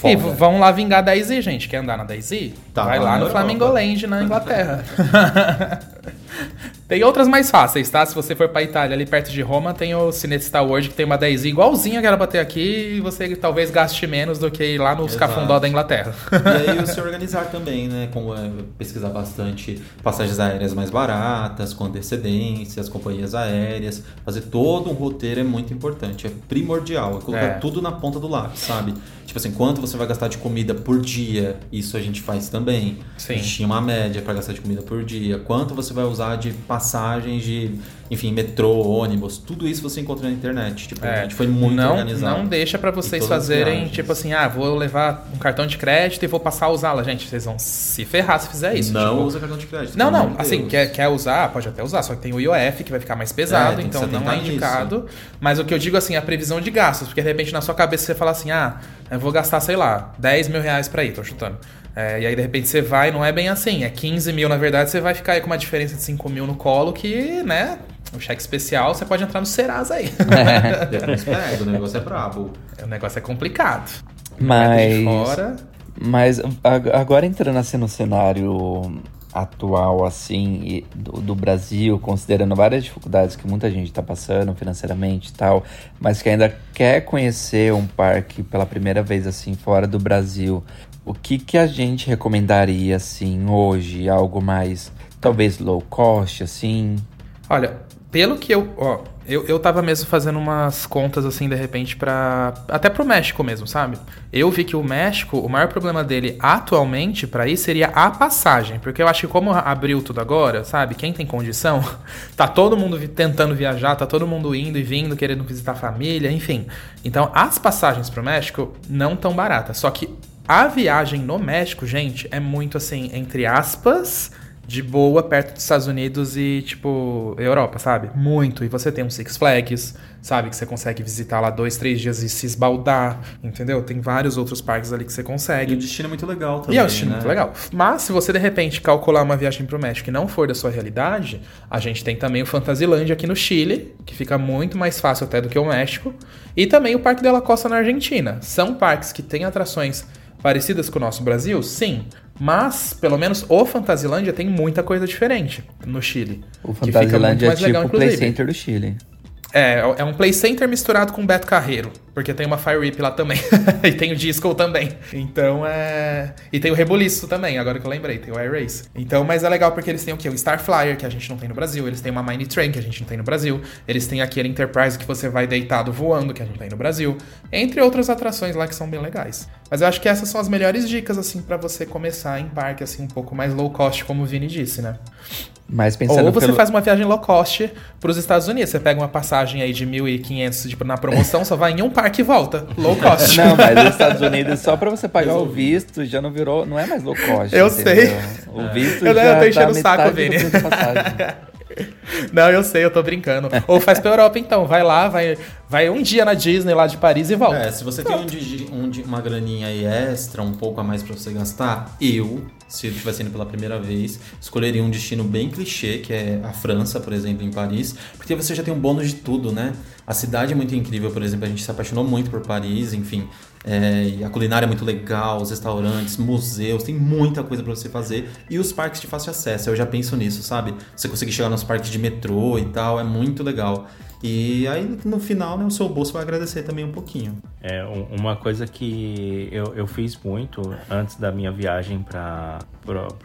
E vão lá vingar da Easy, gente. Quer andar na Daisy? Tá, Vai lá no Flamingo Land, na Inglaterra. (laughs) Tem outras mais fáceis, tá? Se você for pra Itália, ali perto de Roma, tem o Cinete Star Wars, que tem uma 10 igualzinha que era bater aqui, e você talvez gaste menos do que ir lá nos Exato. cafundó da Inglaterra. E aí (laughs) se organizar também, né? Como é, pesquisar bastante passagens aéreas mais baratas, com antecedência, as companhias aéreas. Fazer todo um roteiro é muito importante, é primordial. É colocar é. tudo na ponta do lápis, sabe? Tipo assim, quanto você vai gastar de comida por dia? Isso a gente faz também. Sim. A gente tinha uma média para gastar de comida por dia. Quanto você vai usar de passagens de, enfim, metrô, ônibus, tudo isso você encontra na internet. Tipo, é, a gente foi muito não, organizado. Não deixa para vocês fazerem, tipo assim, ah, vou levar um cartão de crédito e vou passar a usá-la. Gente, vocês vão se ferrar se fizer isso. Não tipo, usa cartão de crédito. Não, não. Assim, quer, quer usar, pode até usar, só que tem o IOF que vai ficar mais pesado, é, então não é indicado. Isso. Mas o que eu digo assim, a previsão de gastos, porque de repente na sua cabeça você fala assim, ah, eu vou gastar, sei lá, 10 mil reais pra ir, tô chutando. É, e aí, de repente, você vai, não é bem assim, é 15 mil, na verdade, você vai ficar aí com uma diferença de 5 mil no colo que, né, o cheque especial, você pode entrar no Serasa aí. É, (laughs) o negócio é brabo. O negócio é complicado. Mas... Fora... Mas agora entrando assim no cenário atual, assim, do, do, Brasil, considerando várias dificuldades que muita gente está passando financeiramente e tal, mas que ainda quer conhecer um parque pela primeira vez, assim, fora do Brasil, o que que a gente recomendaria, assim, hoje? Algo mais, talvez, low cost, assim? Olha, pelo que eu... Ó, eu, eu tava mesmo fazendo umas contas, assim, de repente, para Até pro México mesmo, sabe? Eu vi que o México, o maior problema dele atualmente para ir seria a passagem. Porque eu acho que como abriu tudo agora, sabe? Quem tem condição, (laughs) tá todo mundo tentando viajar, tá todo mundo indo e vindo, querendo visitar a família, enfim. Então, as passagens pro México não tão baratas. Só que a viagem no México, gente, é muito assim, entre aspas de boa perto dos Estados Unidos e, tipo, Europa, sabe? Muito. E você tem um Six Flags, sabe? Que você consegue visitar lá dois, três dias e se esbaldar, entendeu? Tem vários outros parques ali que você consegue. E o destino é muito legal também. E é um destino né? muito legal. Mas se você de repente calcular uma viagem pro México e não for da sua realidade, a gente tem também o Fantasyland aqui no Chile, que fica muito mais fácil até do que o México. E também o Parque la Costa na Argentina. São parques que têm atrações parecidas com o nosso Brasil? Sim. Mas, pelo menos, o Fantasilândia tem muita coisa diferente no Chile. O Fantasilândia é tipo legal, o Play Center do Chile. É, é um Play Center misturado com Beto Carreiro. Porque tem uma Fire Whip lá também. (laughs) e tem o Disco também. Então é. E tem o Rebuliço também, agora que eu lembrei, tem o Air Race. Então, mas é legal porque eles têm o quê? O Star Flyer, que a gente não tem no Brasil. Eles têm uma Mine Train, que a gente não tem no Brasil. Eles têm aquele Enterprise que você vai deitado voando, que a gente tem no Brasil. Entre outras atrações lá que são bem legais. Mas eu acho que essas são as melhores dicas, assim, para você começar em parque, assim, um pouco mais low cost, como o Vini disse, né? Mas pensando Ou você pelo... faz uma viagem low cost para os Estados Unidos. Você pega uma passagem aí de 1.500 tipo, na promoção, só vai em um parque e volta. Low cost. Não, mas os Estados Unidos, só para você pagar o visto, já não virou. Não é mais low cost. Eu entendeu? sei. O visto eu, já eu tô enchendo o saco, Vini. (laughs) Não, eu sei, eu tô brincando. Ou faz pra Europa então, vai lá, vai, vai um dia na Disney lá de Paris e volta. É, se você Pronto. tem um, um, uma graninha aí extra, um pouco a mais pra você gastar, eu, se eu estivesse indo pela primeira vez, escolheria um destino bem clichê, que é a França, por exemplo, em Paris, porque você já tem um bônus de tudo, né? A cidade é muito incrível, por exemplo, a gente se apaixonou muito por Paris, enfim, é, a culinária é muito legal, os restaurantes, museus, tem muita coisa para você fazer. E os parques de fácil acesso, eu já penso nisso, sabe? Você conseguir chegar nos parques de metrô e tal, é muito legal. E aí no final, né, o seu bolso vai agradecer também um pouquinho. É, uma coisa que eu, eu fiz muito antes da minha viagem para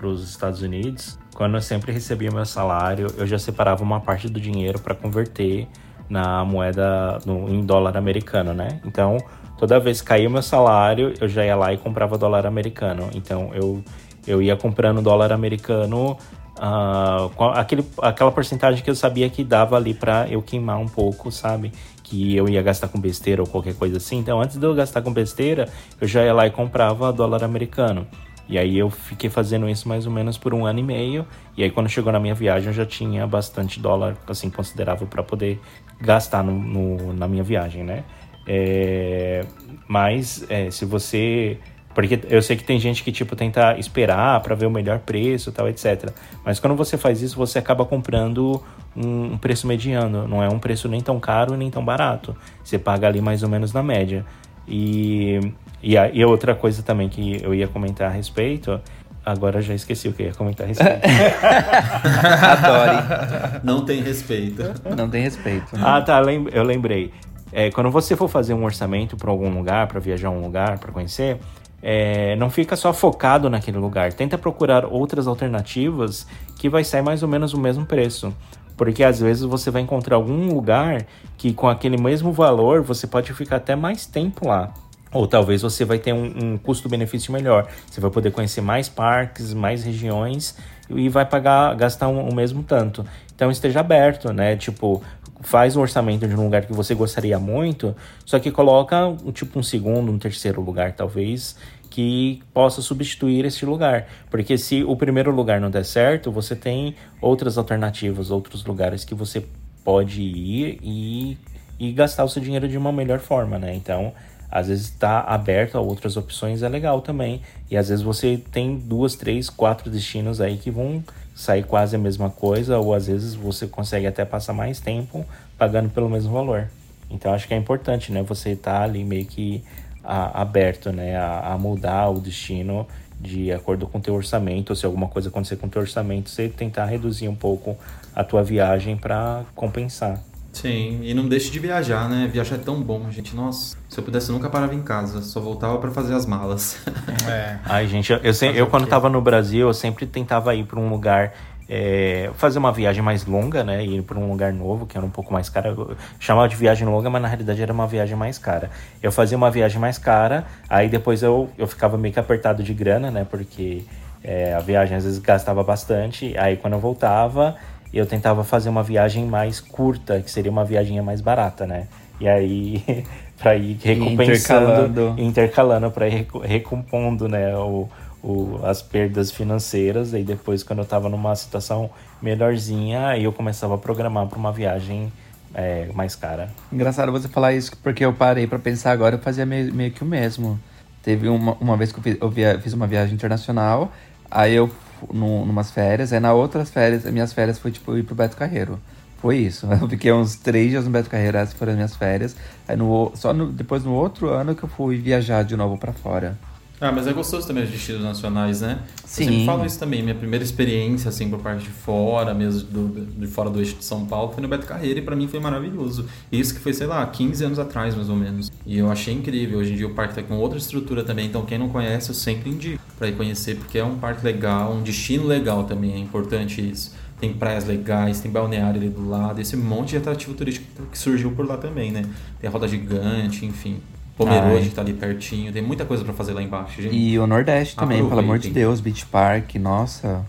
os Estados Unidos, quando eu sempre recebia meu salário, eu já separava uma parte do dinheiro para converter na moeda no, em dólar americano, né? Então, toda vez que caía o meu salário, eu já ia lá e comprava dólar americano. Então eu, eu ia comprando dólar americano, uh, com aquele, aquela porcentagem que eu sabia que dava ali para eu queimar um pouco, sabe? Que eu ia gastar com besteira ou qualquer coisa assim. Então antes de eu gastar com besteira, eu já ia lá e comprava dólar americano. E aí eu fiquei fazendo isso mais ou menos por um ano e meio. E aí quando chegou na minha viagem eu já tinha bastante dólar, assim, considerável para poder gastar no, no, na minha viagem, né? É, mas é, se você. Porque eu sei que tem gente que tipo tenta esperar para ver o melhor preço, tal, etc. Mas quando você faz isso, você acaba comprando um, preço mediano. Não é um preço nem tão caro nem tão barato. Você paga ali mais ou menos na média. E, e, a, e outra coisa também que eu ia comentar a respeito Agora já esqueci o que ia comentar a respeito. (laughs) Adore. Não tem respeito. Não tem respeito. Ah, tá. Eu lembrei. É, quando você for fazer um orçamento para algum lugar, para viajar a um lugar, para conhecer, é, não fica só focado naquele lugar. Tenta procurar outras alternativas que vai sair mais ou menos o mesmo preço. Porque às vezes você vai encontrar algum lugar que com aquele mesmo valor você pode ficar até mais tempo lá. Ou talvez você vai ter um, um custo-benefício melhor. Você vai poder conhecer mais parques, mais regiões e vai pagar, gastar um, o mesmo tanto. Então esteja aberto, né? Tipo, faz um orçamento de um lugar que você gostaria muito, só que coloca tipo um segundo, um terceiro lugar talvez que possa substituir esse lugar, porque se o primeiro lugar não der certo, você tem outras alternativas, outros lugares que você pode ir e, e gastar o seu dinheiro de uma melhor forma, né? Então às vezes está aberto a outras opções é legal também. E às vezes você tem duas, três, quatro destinos aí que vão sair quase a mesma coisa, ou às vezes você consegue até passar mais tempo pagando pelo mesmo valor. Então acho que é importante, né? Você tá ali meio que a, aberto, né, a, a mudar o destino de acordo com o teu orçamento, ou se alguma coisa acontecer com o teu orçamento, você tentar reduzir um pouco a tua viagem para compensar. Sim, e não deixe de viajar, né? Viajar é tão bom, gente. Nossa, se eu pudesse, eu nunca parava em casa, só voltava para fazer as malas. (laughs) É. Ai, gente, eu, eu, sempre, eu quando tava no Brasil, eu sempre tentava ir para um lugar é, fazer uma viagem mais longa, né? Ir para um lugar novo, que era um pouco mais cara. Eu chamava de viagem longa, mas na realidade era uma viagem mais cara. Eu fazia uma viagem mais cara, aí depois eu, eu ficava meio que apertado de grana, né? Porque é, a viagem às vezes gastava bastante. Aí quando eu voltava, eu tentava fazer uma viagem mais curta, que seria uma viagem mais barata, né? E aí, (laughs) para ir recompensando, intercalando, intercalando para ir recompondo, né? O, o, as perdas financeiras. E depois, quando eu estava numa situação melhorzinha, aí eu começava a programar para uma viagem é, mais cara. Engraçado você falar isso, porque eu parei para pensar agora, eu fazia meio, meio, que o mesmo. Teve uma, uma vez que eu, fiz, eu via, fiz uma viagem internacional, aí eu no, numas férias, aí na outras férias, minhas férias foi tipo ir pro Beto Carreiro. Foi isso. (laughs) Eu fiquei uns três dias no Beto Carreiro, essas foram as minhas férias. Aí no, só no, depois no outro ano que eu fui viajar de novo para fora. Ah, mas é gostoso também os destinos nacionais, né? Sim. Eu sempre falo isso também. Minha primeira experiência, assim, por parte de fora, mesmo do, de fora do eixo de São Paulo, foi no Beto Carreira e para mim foi maravilhoso. Isso que foi, sei lá, 15 anos atrás, mais ou menos. E eu achei incrível. Hoje em dia o parque tá com outra estrutura também, então quem não conhece, eu sempre indico para ir conhecer, porque é um parque legal, um destino legal também, é importante isso. Tem praias legais, tem balneário ali do lado, esse monte de atrativo turístico que surgiu por lá também, né? Tem a roda gigante, enfim. Pomerode, que tá ali pertinho. Tem muita coisa para fazer lá embaixo, gente. E o Nordeste também, Aproveitem. pelo amor de Deus. Beach Park, nossa.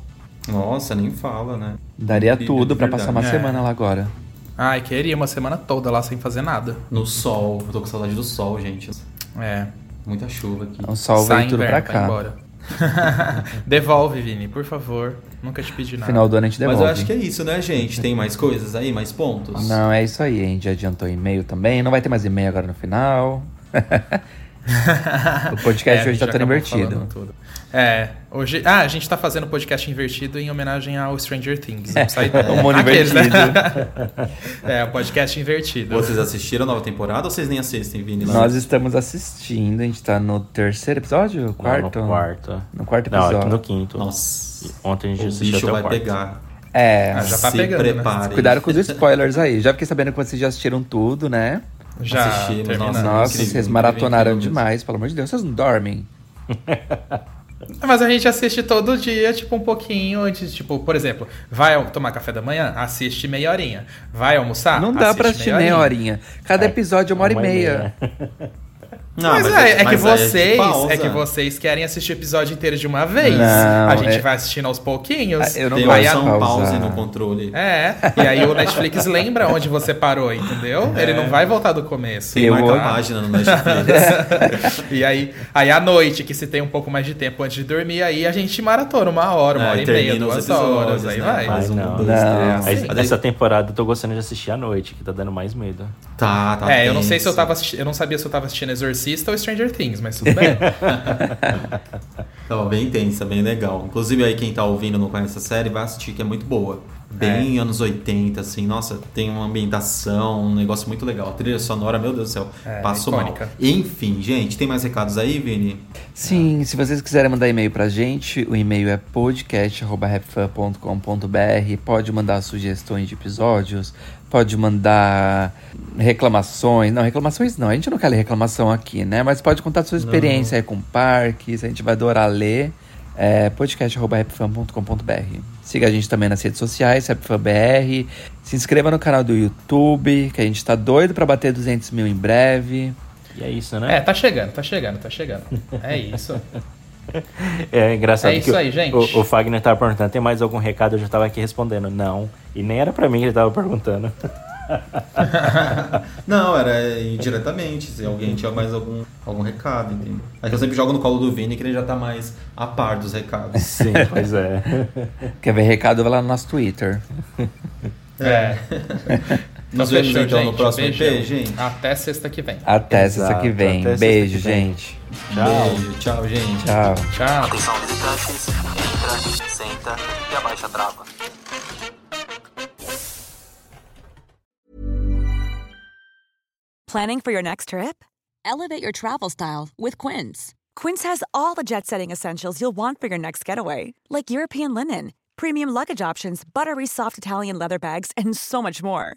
Nossa, nem fala, né? Daria Incrível, tudo para passar uma é. semana lá agora. Ai, queria uma semana toda lá sem fazer nada. No sol. Eu tô com saudade do sol, gente. É. Muita chuva aqui. O sol veio tudo pra cá. Embora. (laughs) Devolve, Vini, por favor. Nunca te pedi nada. Final do ano a gente devolve. Mas eu acho que é isso, né, gente? Tem mais coisas aí, mais pontos? Não, é isso aí. A gente adiantou e-mail também. Não vai ter mais e-mail agora no final. (laughs) o podcast é, hoje tá tão invertido. É, hoje. Ah, a gente tá fazendo podcast invertido em homenagem ao Stranger Things. É, (laughs) o mundo né? invertido. Né? (laughs) é, o podcast invertido. Vocês assistiram a nova temporada ou vocês nem assistem, Vini? Nós estamos assistindo, a gente tá no terceiro episódio? Quarto? Não, no quarto. No quarto episódio. Não, no quinto. Nossa. Ontem a gente o assistiu bicho até vai pegar. É, ah, já tá se pegando, prepare. Né? Cuidado com os spoilers aí. Já fiquei sabendo que vocês já assistiram tudo, né? Já assistimos. Nossa, nossa incrível, vocês maratonaram incrível demais, pelo amor de Deus, vocês não dormem. (laughs) Mas a gente assiste todo dia, tipo, um pouquinho antes. Tipo, por exemplo, vai tomar café da manhã? Assiste meia horinha. Vai almoçar? Não dá pra assistir meia horinha. Cada episódio é uma hora e meia. (laughs) Não, mas, mas, é, é, que vocês é que vocês querem assistir o episódio inteiro de uma vez. Não, a gente é... vai assistindo aos pouquinhos. Ah, eu não Tem aí a... um pause no controle. É, e aí o Netflix lembra onde você parou, entendeu? É. Ele não vai voltar do começo. Tem marca a página no Netflix. (laughs) e aí, aí à noite, que se tem um pouco mais de tempo antes de dormir, aí a gente maratona uma hora, uma hora e meia, duas horas, aí né? vai. Mas não, não. É assim. Essa temporada eu tô gostando de assistir à noite, que tá dando mais medo. Tá, tá. É, tenso. eu não sei se eu tava assistindo, eu não sabia se eu tava assistindo Exorcista ou Stranger Things mas tudo bem. (laughs) Tava bem intensa, bem legal. Inclusive aí quem tá ouvindo não conhece a série, vai assistir, que é muito boa. Bem é. anos 80, assim, nossa, tem uma ambientação, um negócio muito legal. A trilha sonora, meu Deus do céu, é, passo icônica. mal. Enfim, gente, tem mais recados aí, Vini? Sim, se vocês quiserem mandar e-mail pra gente, o e-mail é podcast.rapfan.com.br. Pode mandar sugestões de episódios, pode mandar reclamações. Não, reclamações não, a gente não quer ler reclamação aqui, né? Mas pode contar sua experiência aí com parques, a gente vai adorar ler. É podcast.rapfan.com.br. Siga a gente também nas redes sociais, RapFanBR. Se inscreva no canal do YouTube, que a gente tá doido para bater 200 mil em breve. E é isso, né? É, tá chegando, tá chegando, tá chegando. É isso. (laughs) É engraçado é isso que aí, gente. O, o Fagner tava perguntando, tem mais algum recado? Eu já tava aqui respondendo, não. E nem era para mim que ele tava perguntando. (laughs) não, era indiretamente, se alguém tinha mais algum, algum recado, entendeu? É que eu sempre jogo no colo do Vini que ele já tá mais a par dos recados. Sim, pois é. Quer ver recado? Vai lá no nosso Twitter. É. (laughs) (laughs) Nos vemos então no próximo EP, gente. Até sexta que vem. Até Exato, sexta que vem. Beijo, que vem. gente. Tchau. Beijo, tchau, gente. Tchau. Tchau. Atenção, visitantes. Entra, senta e abaixa a trava. Planning for your next trip? Elevate your travel style with Quince. Quince has all the jet setting essentials you'll want for your next getaway, like European linen, premium luggage options, buttery soft Italian leather bags, and so much more.